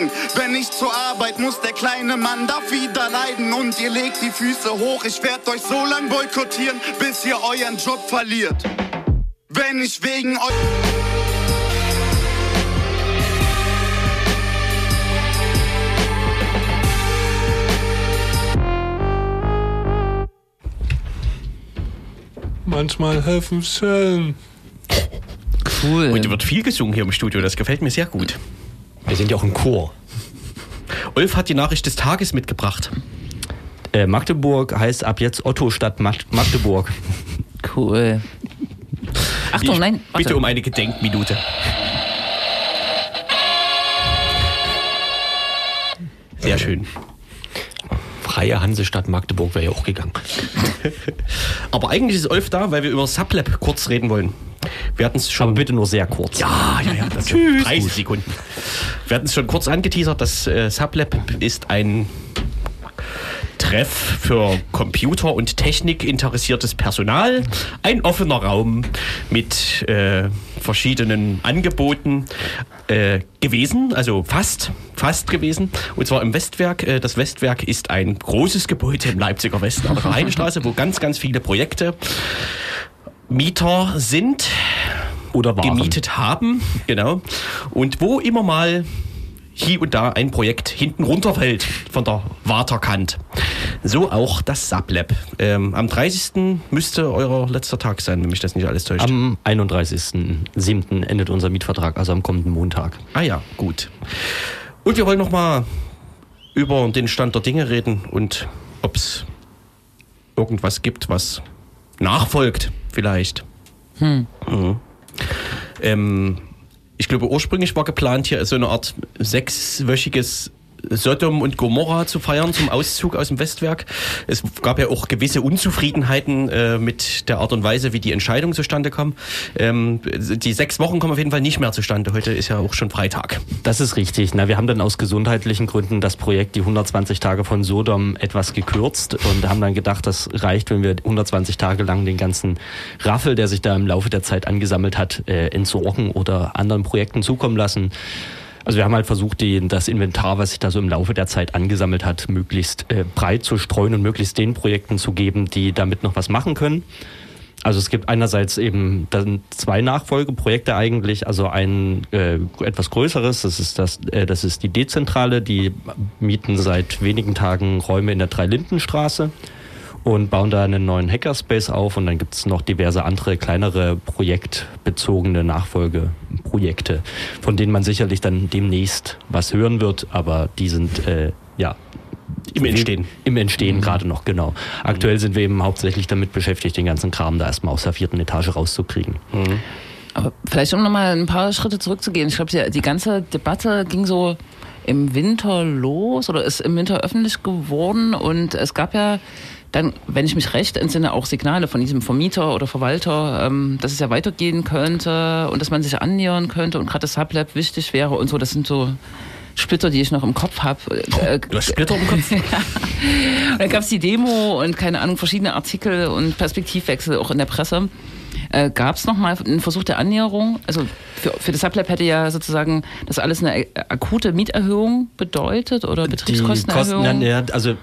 zu streiken. Wenn ich zur Arbeit muss, der kleine Mann darf wieder leiden. Und ihr legt die Füße hoch, ich werd euch so lang boykottieren, bis ihr euren Job verliert. Wenn ich wegen euch... Manchmal helfen Schellen. Cool. Und wird viel gesungen hier im Studio, das gefällt mir sehr gut. Wir sind ja auch ein Chor. Ulf hat die Nachricht des Tages mitgebracht. Äh, Magdeburg heißt ab jetzt Otto statt Mag- Magdeburg. Cool. Achtung, Ich nein, warte. Bitte um eine Gedenkminute. Sehr schön. Freie Hansestadt Magdeburg wäre ja auch gegangen. Aber eigentlich ist Ulf da, weil wir über Sublab kurz reden wollen. Wir hatten es schon. Aber bitte nur sehr kurz. Ja, ja, ja. Das Tschüss. 30 Sekunden. Wir hatten es schon kurz angeteasert. Das äh, Sublab ist ein Treff für Computer- und Technik interessiertes Personal. Ein offener Raum mit äh, verschiedenen Angeboten äh, gewesen, also fast, fast gewesen. Und zwar im Westwerk. Äh, das Westwerk ist ein großes Gebäude im Leipziger Westen an der Heidestraße, wo ganz, ganz viele Projekte Mieter sind Oder waren. gemietet haben, genau. Und wo immer mal hier und da ein Projekt hinten runterfällt von der Waterkant. So auch das Sublab. Ähm, am 30. müsste euer letzter Tag sein, wenn mich das nicht alles täuscht. Am 31.07. endet unser Mietvertrag, also am kommenden Montag. ah ja, gut. Und wir wollen noch mal über den Stand der Dinge reden und ob es irgendwas gibt, was nachfolgt, vielleicht. Mhm. Ähm, ich glaube, ursprünglich war geplant, hier so eine Art sechswöchiges Sodom und Gomorra zu feiern zum Auszug aus dem Westwerk. Es gab ja auch gewisse Unzufriedenheiten äh, mit der Art und Weise, wie die Entscheidungen zustande kommen. Ähm, die sechs Wochen kommen auf jeden Fall nicht mehr zustande. Heute ist ja auch schon Freitag. Das ist richtig. Na, wir haben dann aus gesundheitlichen Gründen das Projekt, die 120 Tage von Sodom, etwas gekürzt und haben dann gedacht, das reicht, wenn wir 120 Tage lang den ganzen Raffel, der sich da im Laufe der Zeit angesammelt hat, äh, entsorgen oder anderen Projekten zukommen lassen. Also wir haben halt versucht, die, das Inventar, was sich da so im Laufe der Zeit angesammelt hat, möglichst äh, breit zu streuen und möglichst den Projekten zu geben, die damit noch was machen können. Also es gibt einerseits eben dann zwei Nachfolgeprojekte eigentlich, also ein äh, etwas größeres, das ist das, äh, das ist die Dezentrale, die mieten seit wenigen Tagen Räume in der Dreilindenstraße und bauen da einen neuen Hackerspace auf und dann gibt es noch diverse andere kleinere projektbezogene Nachfolgeprojekte, von denen man sicherlich dann demnächst was hören wird, aber die sind äh, ja Im Entstehen. im Entstehen gerade noch, genau. Aktuell sind wir eben hauptsächlich damit beschäftigt, den ganzen Kram da erstmal aus der vierten Etage rauszukriegen. Aber vielleicht um nochmal ein paar Schritte zurückzugehen. Ich glaube, die, die ganze Debatte ging so im Winter los oder ist im Winter öffentlich geworden und es gab ja dann, wenn ich mich recht entsinne, auch Signale von diesem Vermieter oder Verwalter, ähm, dass es ja weitergehen könnte und dass man sich annähern könnte und gerade das Sublab wichtig wäre und so. Das sind so Splitter, die ich noch im Kopf habe. Äh, Du hast Splitter im Kopf? und dann gab es die Demo und keine Ahnung, verschiedene Artikel und Perspektivwechsel auch in der Presse. Äh, gab es nochmal einen Versuch der Annäherung? Also für, für das Sublab hätte ja sozusagen das alles eine äh, akute Mieterhöhung bedeutet oder Die Betriebskostenerhöhung? Kosten, ja, also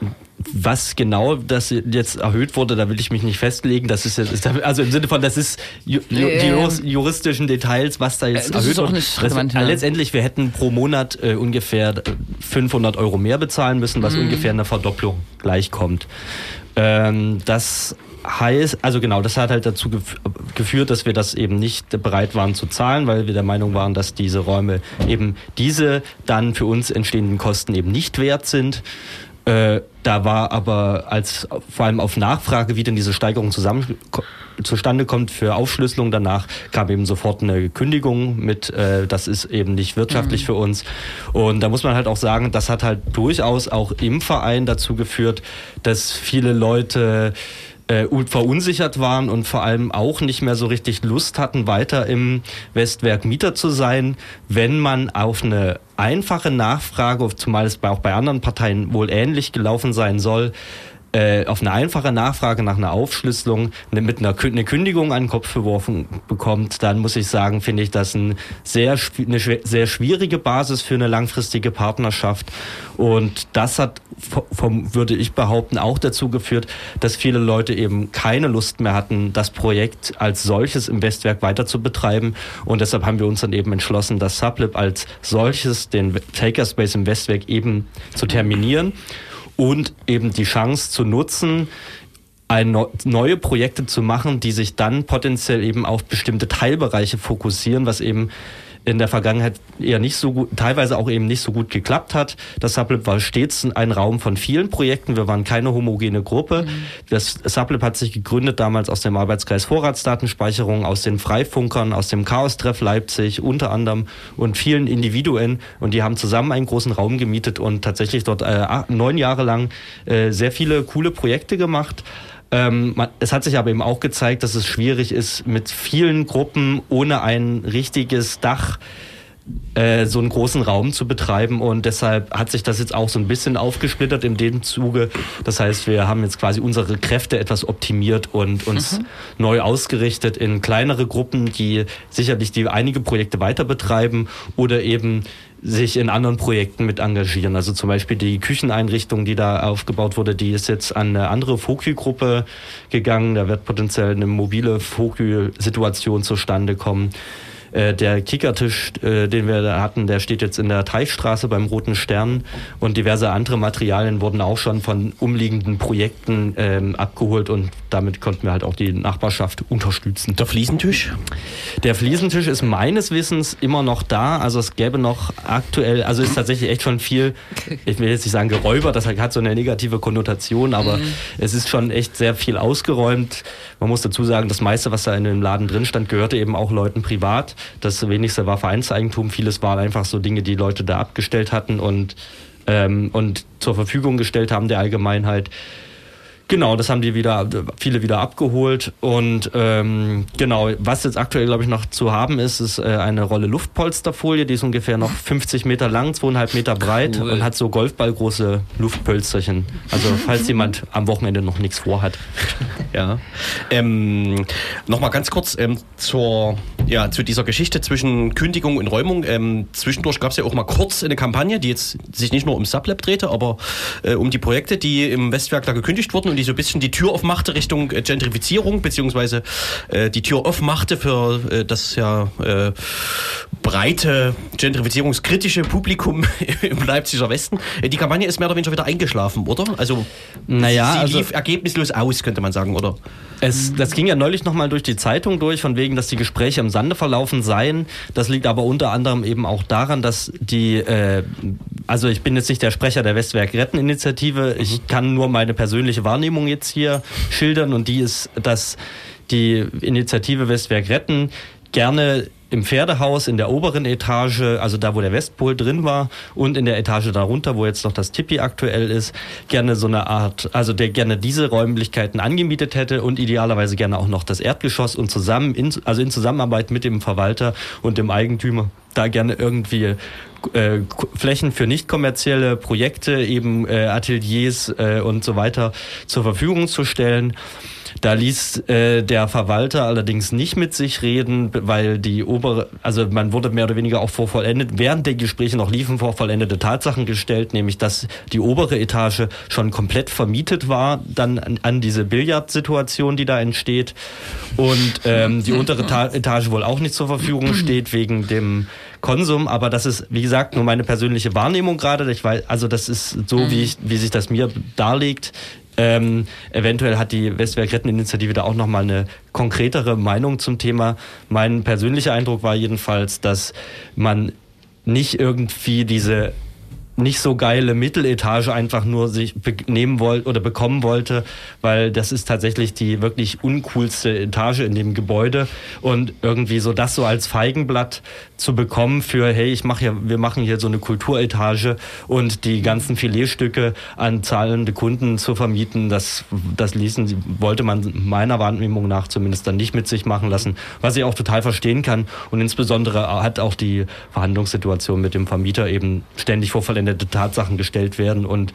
was genau das jetzt erhöht wurde, da will ich mich nicht festlegen. Das ist jetzt, also im Sinne von, das ist ju, Ja, die jurist- juristischen Details, was da jetzt Äh, das erhöht ist auch nicht relevant, äh, ja. Letztendlich, wir hätten pro Monat äh, ungefähr äh, 500 Euro mehr bezahlen müssen, was ungefähr einer Verdopplung gleichkommt. Ähm, das heißt, also genau, das hat halt dazu gef geführt, dass wir das eben nicht bereit waren zu zahlen, weil wir der Meinung waren, dass diese Räume eben diese dann für uns entstehenden Kosten eben nicht wert sind. Äh, da war aber als vor allem auf Nachfrage, wie denn diese Steigerung zusammen zustande kommt für Aufschlüsselung danach, kam eben sofort eine Kündigung mit, äh, das ist eben nicht wirtschaftlich für uns. Und da muss man halt auch sagen, das hat halt durchaus auch im Verein dazu geführt, dass viele Leute äh, un- verunsichert waren und vor allem auch nicht mehr so richtig Lust hatten, weiter im Westwerk Mieter zu sein, wenn man auf eine einfache Nachfrage, zumal es auch bei anderen Parteien wohl ähnlich gelaufen sein soll, äh, auf eine einfache Nachfrage nach einer Aufschlüsselung ne- mit einer eine Kündigung an den Kopf geworfen bekommt, dann muss ich sagen, finde ich das ein sehr, eine sehr schwierige Basis für eine langfristige Partnerschaft. Und das hat, vo- vom, würde ich behaupten, auch dazu geführt, dass viele Leute eben keine Lust mehr hatten, das Projekt als solches im Westwerk weiter zu betreiben. Und deshalb haben wir uns dann eben entschlossen, das Sublab als solches, den Takerspace im Westwerk eben zu terminieren und eben die Chance zu nutzen, ein neu- neue Projekte zu machen, die sich dann potenziell eben auf bestimmte Teilbereiche fokussieren, was eben in der Vergangenheit eher nicht so gut, teilweise auch eben nicht so gut geklappt hat. Das Sublab war stets ein Raum von vielen Projekten. Wir waren keine homogene Gruppe. Das Sublab hat sich gegründet damals aus dem Arbeitskreis Vorratsdatenspeicherung, aus den Freifunkern, aus dem Chaos-Treff Leipzig unter anderem und vielen Individuen. Und die haben zusammen einen großen Raum gemietet und tatsächlich dort äh, neun Jahre lang äh, sehr viele coole Projekte gemacht. Ähm, man, es hat sich aber eben auch gezeigt, dass es schwierig ist, mit vielen Gruppen ohne ein richtiges Dach äh, so einen großen Raum zu betreiben und deshalb hat sich das jetzt auch so ein bisschen aufgesplittert in dem Zuge. Das heißt, wir haben jetzt quasi unsere Kräfte etwas optimiert und uns neu ausgerichtet in kleinere Gruppen, die sicherlich die einige Projekte weiter betreiben oder eben sich in anderen Projekten mit engagieren. Also zum Beispiel die Kücheneinrichtung, die da aufgebaut wurde, die ist jetzt an eine andere Fokü-Gruppe gegangen. Da wird potenziell eine mobile Fokü-Situation zustande kommen. Äh, Der Kickertisch, äh, den wir da hatten, der steht jetzt in der Teichstraße beim Roten Stern und diverse andere Materialien wurden auch schon von umliegenden Projekten ähm, abgeholt und damit konnten wir halt auch die Nachbarschaft unterstützen. Der Fliesentisch? Der Fliesentisch ist meines Wissens immer noch da. Also es gäbe noch aktuell, also ist tatsächlich echt schon viel, ich will jetzt nicht sagen geräubert, das hat so eine negative Konnotation, aber es ist schon echt sehr viel ausgeräumt. Man muss dazu sagen, das meiste, was da in dem Laden drin stand, gehörte eben auch Leuten privat. Das wenigste war Vereinseigentum, vieles waren einfach so Dinge, die Leute da abgestellt hatten und, ähm, und zur Verfügung gestellt haben der Allgemeinheit. Genau, das haben die wieder, viele wieder abgeholt. Und ähm, genau, was jetzt aktuell, glaube ich, noch zu haben ist, ist äh, eine Rolle Luftpolsterfolie, die ist ungefähr noch 50 Meter lang, zweieinhalb Meter breit Cool. und hat so golfballgroße Luftpölsterchen. Also falls jemand am Wochenende noch nichts vorhat. Ja. Ähm, Nochmal ganz kurz ähm, zur, ja, zu dieser Geschichte zwischen Kündigung und Räumung. Ähm, zwischendurch gab es ja auch mal kurz eine Kampagne, die jetzt sich nicht nur um Sublab drehte, aber äh, um die Projekte, die im Westwerk da gekündigt wurden die so ein bisschen die Tür aufmachte Richtung äh, Gentrifizierung, beziehungsweise äh, die Tür aufmachte für äh, das ja äh, breite gentrifizierungskritische Publikum im Leipziger Westen. Äh, die Kampagne ist mehr oder weniger wieder eingeschlafen, oder? Also Naja, sie also- lief ergebnislos aus, könnte man sagen, oder? Es, das ging ja neulich nochmal durch die Zeitung durch, von wegen, dass die Gespräche im Sande verlaufen seien. Das liegt aber unter anderem eben auch daran, dass die, äh, also ich bin jetzt nicht der Sprecher der Westwerk Retten Initiative, ich kann nur meine persönliche Wahrnehmung jetzt hier schildern und die ist, dass die Initiative Westwerk Retten gerne im Pferdehaus in der oberen Etage, also da, wo der Westpol drin war, und in der Etage darunter, wo jetzt noch das Tipi aktuell ist, gerne so eine Art, also der gerne diese Räumlichkeiten angemietet hätte und idealerweise gerne auch noch das Erdgeschoss und zusammen, in, also in Zusammenarbeit mit dem Verwalter und dem Eigentümer, da gerne irgendwie äh, Flächen für nicht kommerzielle Projekte, eben äh, Ateliers äh, und so weiter zur Verfügung zu stellen. Da ließ äh, der Verwalter allerdings nicht mit sich reden, weil die obere, also man wurde mehr oder weniger auch vor vollendet, während der Gespräche noch liefen, vor vollendete Tatsachen gestellt, nämlich dass die obere Etage schon komplett vermietet war, dann an, an diese Billardsituation, die da entsteht, und ähm, die untere Ta Etage wohl auch nicht zur Verfügung steht wegen dem Konsum, aber das ist, wie gesagt, nur meine persönliche Wahrnehmung gerade. Ich weiß, also das ist so, wie, ich, wie sich das mir darlegt. Ähm, eventuell hat die Westwerk Retten Initiative da auch nochmal eine konkretere Meinung zum Thema. Mein persönlicher Eindruck war jedenfalls, dass man nicht irgendwie diese nicht so geile Mitteletage einfach nur sich nehmen wollte oder bekommen wollte, weil das ist tatsächlich die wirklich uncoolste Etage in dem Gebäude. Und irgendwie so das so als Feigenblatt zu bekommen für hey, ich mache ja wir machen hier so eine Kulturetage und die ganzen Filetstücke an zahlende Kunden zu vermieten, das das ließen wollte man meiner Wahrnehmung nach zumindest dann nicht mit sich machen lassen, was ich auch total verstehen kann. Und insbesondere hat auch die Verhandlungssituation mit dem Vermieter eben ständig vor vollendete unvollendete Tatsachen gestellt werden und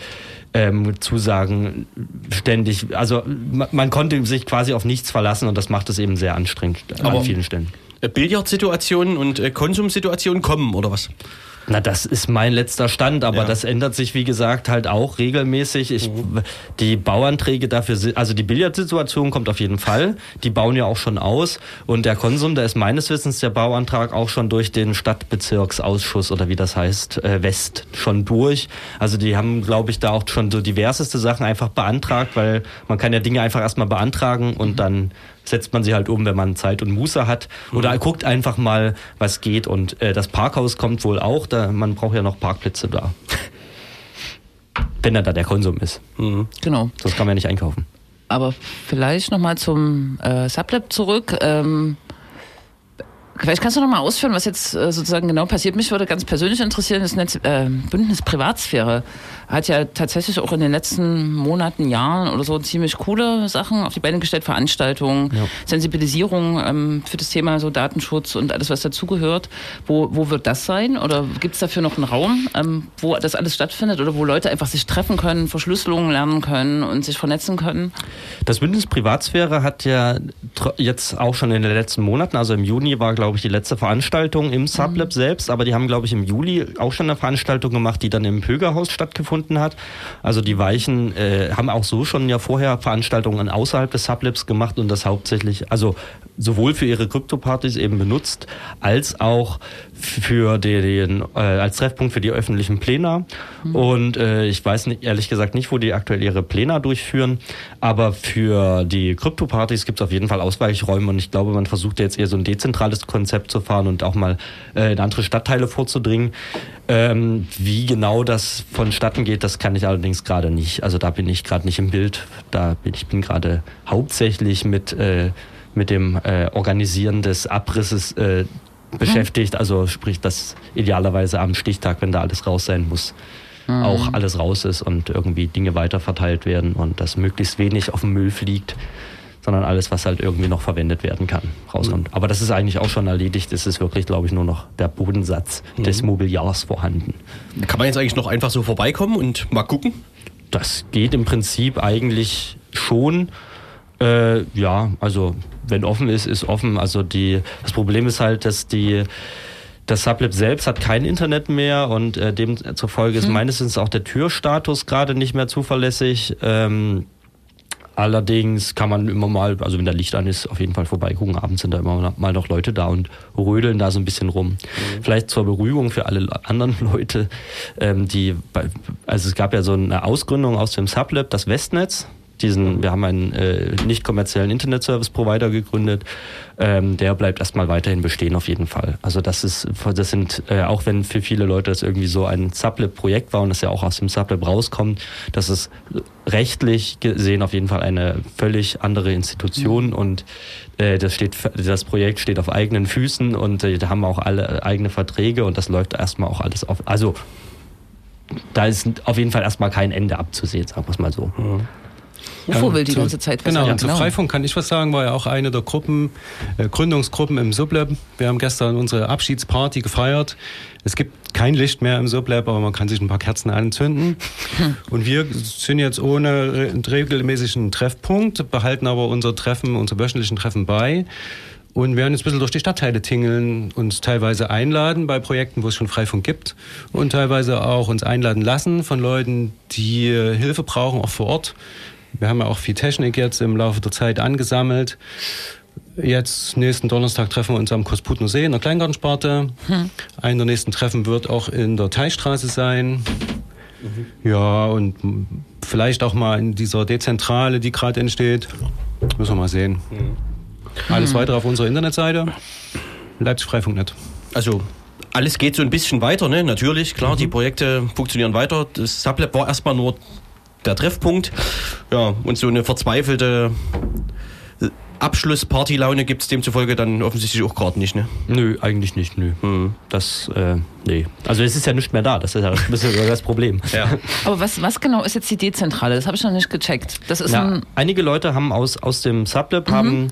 ähm, Zusagen ständig, also ma- man konnte sich quasi auf nichts verlassen und das macht es eben sehr anstrengend Aber- an vielen Stellen. Billardsituationen und äh, Konsumsituationen kommen, oder was? Na, das ist mein letzter Stand, aber Ja. das ändert sich, wie gesagt, halt auch regelmäßig. Ich, Die Bauanträge dafür, sind- also die Billardsituation kommt auf jeden Fall. Die bauen ja auch schon aus. Und der Konsum, da ist meines Wissens der Bauantrag auch schon durch den Stadtbezirksausschuss oder wie das heißt, äh, West schon durch. Also die haben, glaube ich, da auch schon so diverseste Sachen einfach beantragt, weil man kann ja Dinge einfach erstmal beantragen und dann setzt man sie halt um, wenn man Zeit und Muße hat. Oder guckt einfach mal, was geht. Und äh, das Parkhaus kommt wohl auch. Da, man braucht ja noch Parkplätze da. Wenn da da der Konsum ist. Genau. Sonst kann man ja nicht einkaufen. Aber vielleicht nochmal zum äh, Sublab zurück. Ähm, vielleicht kannst du noch mal ausführen, was jetzt äh, sozusagen genau passiert. Mich würde ganz persönlich interessieren, das Netz, äh, Bündnis Privatsphäre hat ja tatsächlich auch in den letzten Monaten, Jahren oder so ziemlich coole Sachen auf die Beine gestellt, Veranstaltungen, Sensibilisierung ähm, für das Thema so Datenschutz und alles, was dazugehört. Wo, wo wird das sein? Oder gibt es dafür noch einen Raum, ähm, wo das alles stattfindet oder wo Leute einfach sich treffen können, Verschlüsselungen lernen können und sich vernetzen können? Das Bündnis Privatsphäre hat ja jetzt auch schon in den letzten Monaten, also im Juni war, glaube ich, die letzte Veranstaltung im Sublab selbst, aber die haben, glaube ich, im Juli auch schon eine Veranstaltung gemacht, die dann im Pögerhaus stattgefunden hat. Also die Weichen äh, haben auch so schon ja vorher Veranstaltungen außerhalb des Sublabs gemacht und das hauptsächlich, also sowohl für ihre Krypto-Partys eben benutzt, als auch für den, äh, als Treffpunkt für die öffentlichen Pläne. Und äh, ich weiß nicht, ehrlich gesagt nicht, wo die aktuell ihre Pläne durchführen, aber für die Krypto-Partys gibt es auf jeden Fall Ausweichräume und ich glaube, man versucht jetzt eher so ein dezentrales Konzept zu fahren und auch mal äh, in andere Stadtteile vorzudringen. Ähm, wie genau das vonstatten geht, das kann ich allerdings gerade nicht. Also da bin ich gerade nicht im Bild. Da bin ich bin gerade hauptsächlich mit äh, mit dem äh, Organisieren des Abrisses äh, beschäftigt. Also sprich, dass idealerweise am Stichtag, wenn da alles raus sein muss, auch alles raus ist und irgendwie Dinge weiterverteilt werden und dass möglichst wenig auf dem Müll fliegt, sondern alles, was halt irgendwie noch verwendet werden kann, rauskommt. Aber das ist eigentlich auch schon erledigt. Es ist wirklich, glaube ich, nur noch der Bodensatz des Mobiliars vorhanden. Kann man jetzt eigentlich noch einfach so vorbeikommen und mal gucken? Das geht im Prinzip eigentlich schon. Äh, ja, also wenn offen ist, ist offen. Also die, das Problem ist halt, dass die das Sublab selbst hat kein Internet mehr und äh, demzufolge ist meines Wissens auch der Türstatus gerade nicht mehr zuverlässig. Ähm, allerdings kann man immer mal, also wenn da Licht an ist, auf jeden Fall vorbeigucken. Abends sind da immer mal noch Leute da und rödeln da so ein bisschen rum. Vielleicht zur Beruhigung für alle anderen Leute, ähm, die, bei, also es gab ja so eine Ausgründung aus dem Sublab, das Westnetz. Diesen, wir haben einen äh, nicht kommerziellen Internet-Service-Provider gegründet. Ähm, der bleibt erstmal weiterhin bestehen auf jeden Fall. Also das ist, das sind, äh, auch wenn für viele Leute das irgendwie so ein Sublab-Projekt war und das ja auch aus dem Sublab rauskommt, das ist rechtlich gesehen auf jeden Fall eine völlig andere Institution und äh, das steht, das Projekt steht auf eigenen Füßen und äh, da haben wir auch alle eigene Verträge und das läuft erstmal auch alles auf. Also da ist auf jeden Fall erstmal kein Ende abzusehen, sagen wir es mal so. UFO Ja, will die zu- ganze Zeit was Genau, sagen. und zu Freifunk kann ich was sagen, war ja auch eine der Gruppen, äh, Gründungsgruppen im Sublab. Wir haben gestern unsere Abschiedsparty gefeiert. Es gibt kein Licht mehr im Sublab, aber man kann sich ein paar Kerzen anzünden. Und wir sind jetzt ohne re regelmäßigen Treffpunkt, behalten aber unser Treffen, unsere wöchentlichen Treffen bei. Und werden jetzt ein bisschen durch die Stadtteile tingeln, uns teilweise einladen bei Projekten, wo es schon Freifunk gibt und teilweise auch uns einladen lassen von Leuten, die äh, Hilfe brauchen, auch vor Ort. Wir haben ja auch viel Technik jetzt im Laufe der Zeit angesammelt. Jetzt, nächsten Donnerstag, treffen wir uns am Kosputner See in der Kleingartensparte. Ein der nächsten Treffen wird auch in der Teichstraße sein. Ja, und vielleicht auch mal in dieser Dezentrale, die gerade entsteht. Müssen wir mal sehen. Alles weitere auf unserer Internetseite. Leipzig-Freifunk.net. Also alles geht so ein bisschen weiter, ne? Natürlich, klar, die Projekte funktionieren weiter. Das Sublab war erstmal nur der Treffpunkt. Ja, und so eine verzweifelte äh, Abschlusspartylaune gibt es demzufolge dann offensichtlich auch gerade nicht, ne? Nö, eigentlich nicht, nö. Das, äh, nee. Also es ist ja nicht mehr da, das ist ja das, ist ja das Problem. Ja. Aber was, was genau ist jetzt die Dezentrale? Das habe ich noch nicht gecheckt. Das ist Ja, ein. einige Leute haben aus, aus dem Sublab haben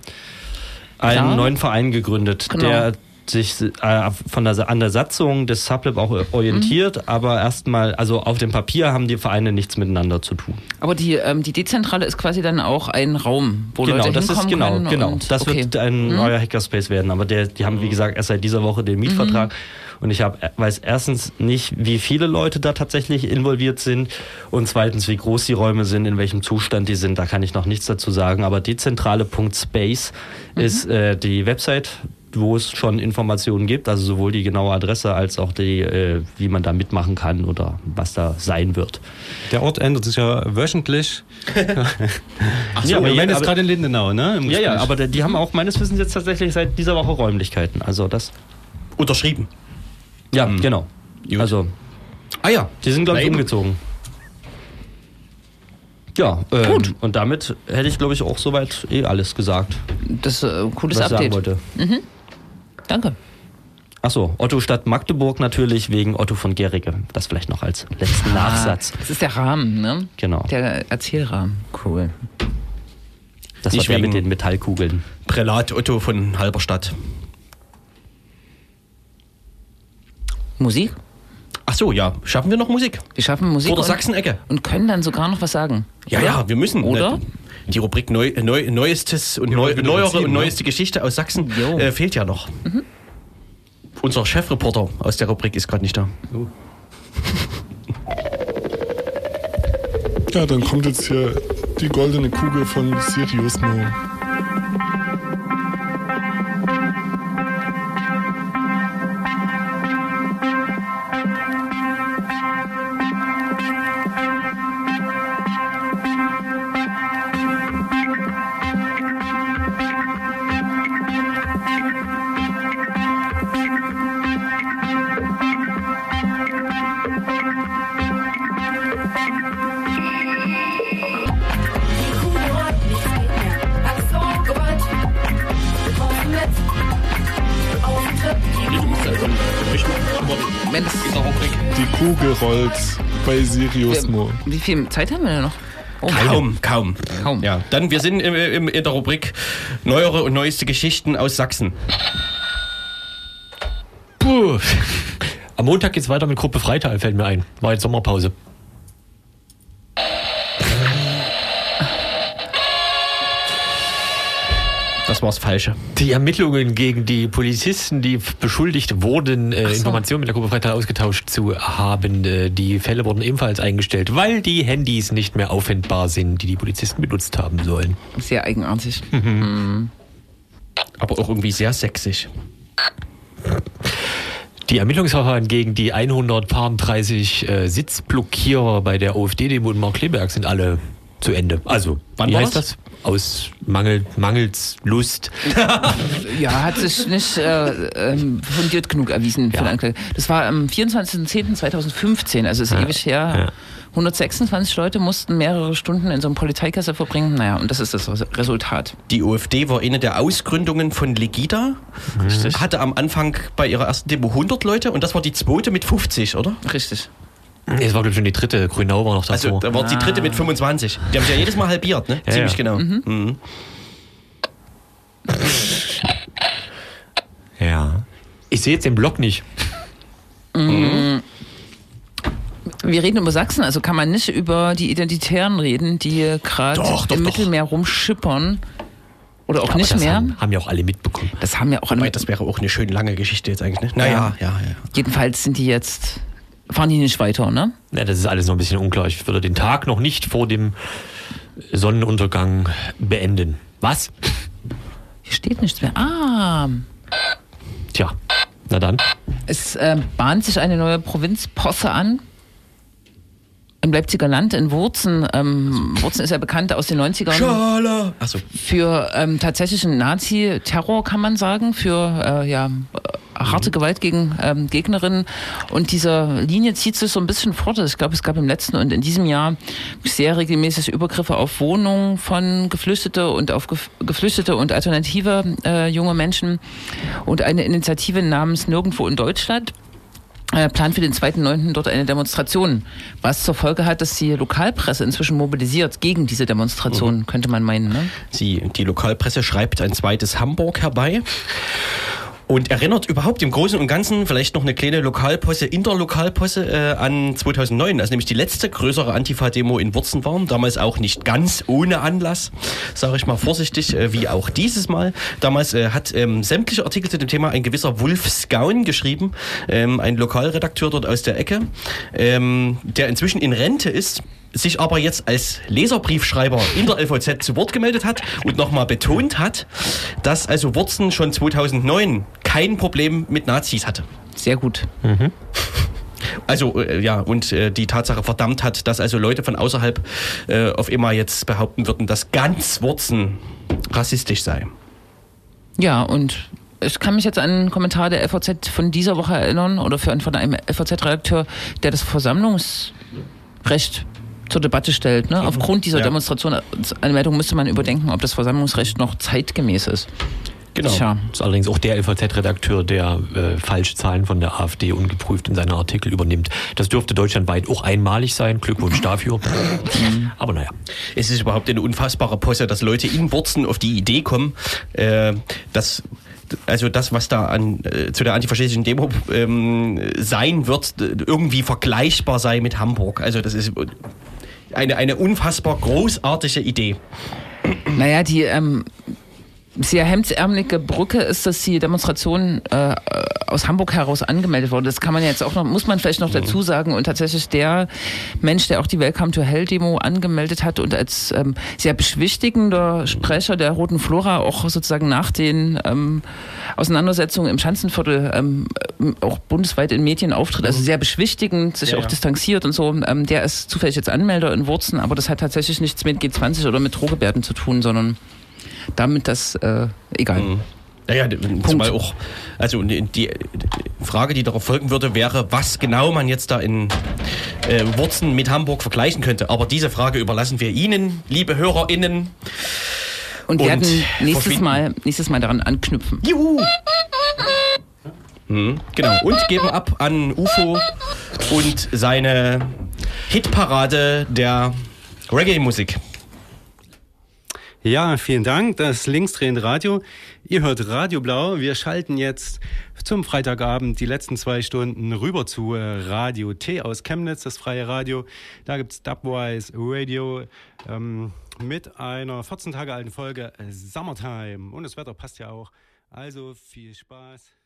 einen Klar. neuen Verein gegründet, Genau. der sich äh, von der, an der Satzung des Sublab auch orientiert, Mhm. aber erstmal, also auf dem Papier haben die Vereine nichts miteinander zu tun. Aber die, ähm, die Dezentrale ist quasi dann auch ein Raum, wo genau, Leute das hinkommen ist genau, können. genau. und- Das okay. Mhm. wird ein neuer Hackerspace werden, aber der, die haben wie gesagt erst seit dieser Woche den Mietvertrag. Und ich hab, weiß erstens nicht, wie viele Leute da tatsächlich involviert sind und zweitens, wie groß die Räume sind, in welchem Zustand die sind. Da kann ich noch nichts dazu sagen. Aber dezentrale.space Mhm. ist äh, die Website, wo es schon Informationen gibt, also sowohl die genaue Adresse als auch die, äh, wie man da mitmachen kann oder was da sein wird. Der Ort ändert sich ja wöchentlich. Ach ja, aber wir ja, sind jetzt gerade in Lindenau, ne? Im Ja, ja, aber die haben auch meines Wissens jetzt tatsächlich seit dieser Woche Räumlichkeiten. Also das. Unterschrieben. Ja, genau. Gut. Also, Ah ja. die sind, glaube ich, umgezogen. Ja, ähm, Gut. Und damit hätte ich, glaube ich, auch soweit eh alles gesagt, Das ist äh, ein cooles was ich sagen Update. wollte. Danke. Achso, Otto Stadt Magdeburg natürlich wegen Otto von Gericke. Das vielleicht noch als letzten Nachsatz. Ah, das ist der Rahmen, ne? Genau. Der Erzählrahmen. Cool. Das war Nicht der wegen- mit den Metallkugeln. Prälat Otto von Halberstadt. Musik? Ach so, ja. Schaffen wir noch Musik? Wir schaffen Musik. Vor der und- Sachsenecke. Und können dann sogar noch was sagen. Ja, Oder? ja, wir müssen. Oder? Ne, Die Rubrik Neu, Neu, Neuestes und Neu, Neuere und ne? Neueste Geschichte aus Sachsen äh, fehlt ja noch. Unser Chefreporter aus der Rubrik ist gerade nicht da. Ja, dann kommt jetzt hier die goldene Kugel von Sirius Mo. Sirius Mo. wie viel Zeit haben wir denn noch? Oh, Kaum, kaum. Kaum. Ja, dann wir sind im, im, in der Rubrik Neuere und Neueste Geschichten aus Sachsen. Puh. Am Montag geht's weiter mit Gruppe Freital, fällt mir ein. War jetzt Sommerpause. Das war's Falsche. Die Ermittlungen gegen die Polizisten, die beschuldigt wurden, äh, so. Informationen mit der Gruppe Freital ausgetauscht zu haben, äh, die Fälle wurden ebenfalls eingestellt, weil die Handys nicht mehr auffindbar sind, die die Polizisten benutzt haben sollen. Sehr eigenartig. Aber auch irgendwie sehr sächsisch. Die Ermittlungsverfahren gegen die 130 äh, Sitzblockierer bei der OFD-Demo in Markleberg sind alle zu Ende. Also, Wann wie war heißt das? das? Aus Mangel, mangels Lust. Ja, hat sich nicht äh, ähm, fundiert genug erwiesen Ja. Das war am 24.10.2015, also ist ewig her. ja. 126 Leute mussten mehrere Stunden in so einem Polizeikessel verbringen. Naja, und das ist das Res- Resultat. Die OFD war eine der Ausgründungen von Legida. Hatte am Anfang bei ihrer ersten Demo 100 Leute und das war die zweite mit 50, oder? Richtig. Es war, glaube ich, schon die dritte. Grünau war noch davor. Also da war die dritte mit 25. Die haben sich ja jedes Mal halbiert, ne? Ja, Ziemlich ja. genau. Mhm. ja. Ich sehe jetzt den Blog nicht. Wir reden über Sachsen, also kann man nicht über die Identitären reden, die gerade im doch. Mittelmeer rumschippern. Oder auch Aber nicht das mehr. Haben, haben ja auch alle mitbekommen. Das haben ja auch alle. Wobei, das wäre auch eine schön lange Geschichte jetzt eigentlich, ne? Naja, ja, ja. Jedenfalls sind die jetzt, fahren die nicht weiter, ne? Ja, das ist alles noch ein bisschen unklar. Ich würde den Tag noch nicht vor dem Sonnenuntergang beenden. Was? Hier steht nichts mehr. Ah, Tja, na dann. es äh, bahnt sich eine neue Provinzposse an. Im Leipziger Land, in Wurzen. Ähm, Wurzen ist ja bekannt aus den 90ern. Schala. Achso. für ähm, tatsächlichen Nazi-Terror, kann man sagen, für äh, ja, harte Gewalt gegen ähm, Gegnerinnen. Und diese Linie zieht sich so ein bisschen fort. Ich glaube, es gab im letzten und in diesem Jahr sehr regelmäßig Übergriffe auf Wohnungen von Geflüchtete und auf Gef Geflüchtete und alternative äh, junge Menschen. Und eine Initiative namens Nirgendwo in Deutschland äh, plant für den 2.9. dort eine Demonstration, was zur Folge hat, dass die Lokalpresse inzwischen mobilisiert gegen diese Demonstration, könnte man meinen. Ne? Sie, die Lokalpresse schreibt ein zweites Hamburg herbei. Und erinnert überhaupt im Großen und Ganzen vielleicht noch eine kleine Lokalposse, Interlokalposse äh, an 2009, als nämlich die letzte größere Antifa-Demo in Wurzen war. Damals auch nicht ganz ohne Anlass, sage ich mal vorsichtig, äh, wie auch dieses Mal. Damals äh, hat ähm, sämtliche Artikel zu dem Thema ein gewisser Wulf Skaun geschrieben, ähm, ein Lokalredakteur dort aus der Ecke, ähm, der inzwischen in Rente ist sich aber jetzt als Leserbriefschreiber in der LVZ zu Wort gemeldet hat und nochmal betont hat, dass also Wurzen schon 2009 kein Problem mit Nazis hatte. Sehr gut. Also äh, ja, und äh, die Tatsache verdammt hat, dass also Leute von außerhalb äh, auf immer jetzt behaupten würden, dass ganz Wurzen rassistisch sei. Ja, und ich kann mich jetzt an einen Kommentar der FAZ von dieser Woche erinnern oder für, von einem FAZ-Redakteur, der das Versammlungsrecht zur Debatte stellt. Ne? Aufgrund dieser Ja. Demonstrationsanmeldung müsste man überdenken, ob das Versammlungsrecht noch zeitgemäß ist. Genau. Tja. Das ist allerdings auch der LVZ-Redakteur, der äh, falsche Zahlen von der AfD ungeprüft in seine Artikel übernimmt. Das dürfte deutschlandweit auch einmalig sein. Glückwunsch dafür. Aber naja. Es ist überhaupt eine unfassbare Posse, dass Leute in Wurzen auf die Idee kommen, äh, dass also das, was da an, äh, zu der antifaschistischen Demo ähm, sein wird, irgendwie vergleichbar sei mit Hamburg. Also das ist eine, eine unfassbar großartige Idee. Naja, die ähm, sehr hemdsärmelige Brücke ist, dass die Demonstration äh, aus Hamburg heraus angemeldet wurde. Das kann man jetzt auch noch, muss man vielleicht noch dazu sagen. Und tatsächlich der Mensch, der auch die Welcome to Hell Demo angemeldet hat und als ähm, sehr beschwichtigender Sprecher der Roten Flora auch sozusagen nach den ähm, Auseinandersetzungen im Schanzenviertel ähm, auch bundesweit in Medien auftritt. Also sehr beschwichtigend, sich Ja, auch ja. distanziert und so. Ähm, der ist zufällig jetzt Anmelder in Wurzen, aber das hat tatsächlich nichts mit G20 oder mit Drohgebärden zu tun, sondern damit das, äh, egal. Naja, zumal auch, also die, Frage, die darauf folgen würde, wäre, was genau man jetzt da in äh, Wurzen mit Hamburg vergleichen könnte. Aber diese Frage überlassen wir Ihnen, liebe HörerInnen. Und werden nächstes. Mal, nächstes Mal daran anknüpfen. Juhu! Hm, genau. Und geben ab an UFO und seine Hitparade der Reggae-Musik. Ja, vielen Dank. Das linksdrehende Radio. Ihr hört Radio Blau. Wir schalten jetzt zum Freitagabend die letzten zwei Stunden rüber zu äh, Radio T aus Chemnitz, das freie Radio. Da gibt's Dubwise Radio ähm, mit einer 14 Tage alten Folge äh, Summertime. Und das Wetter passt ja auch. Also viel Spaß.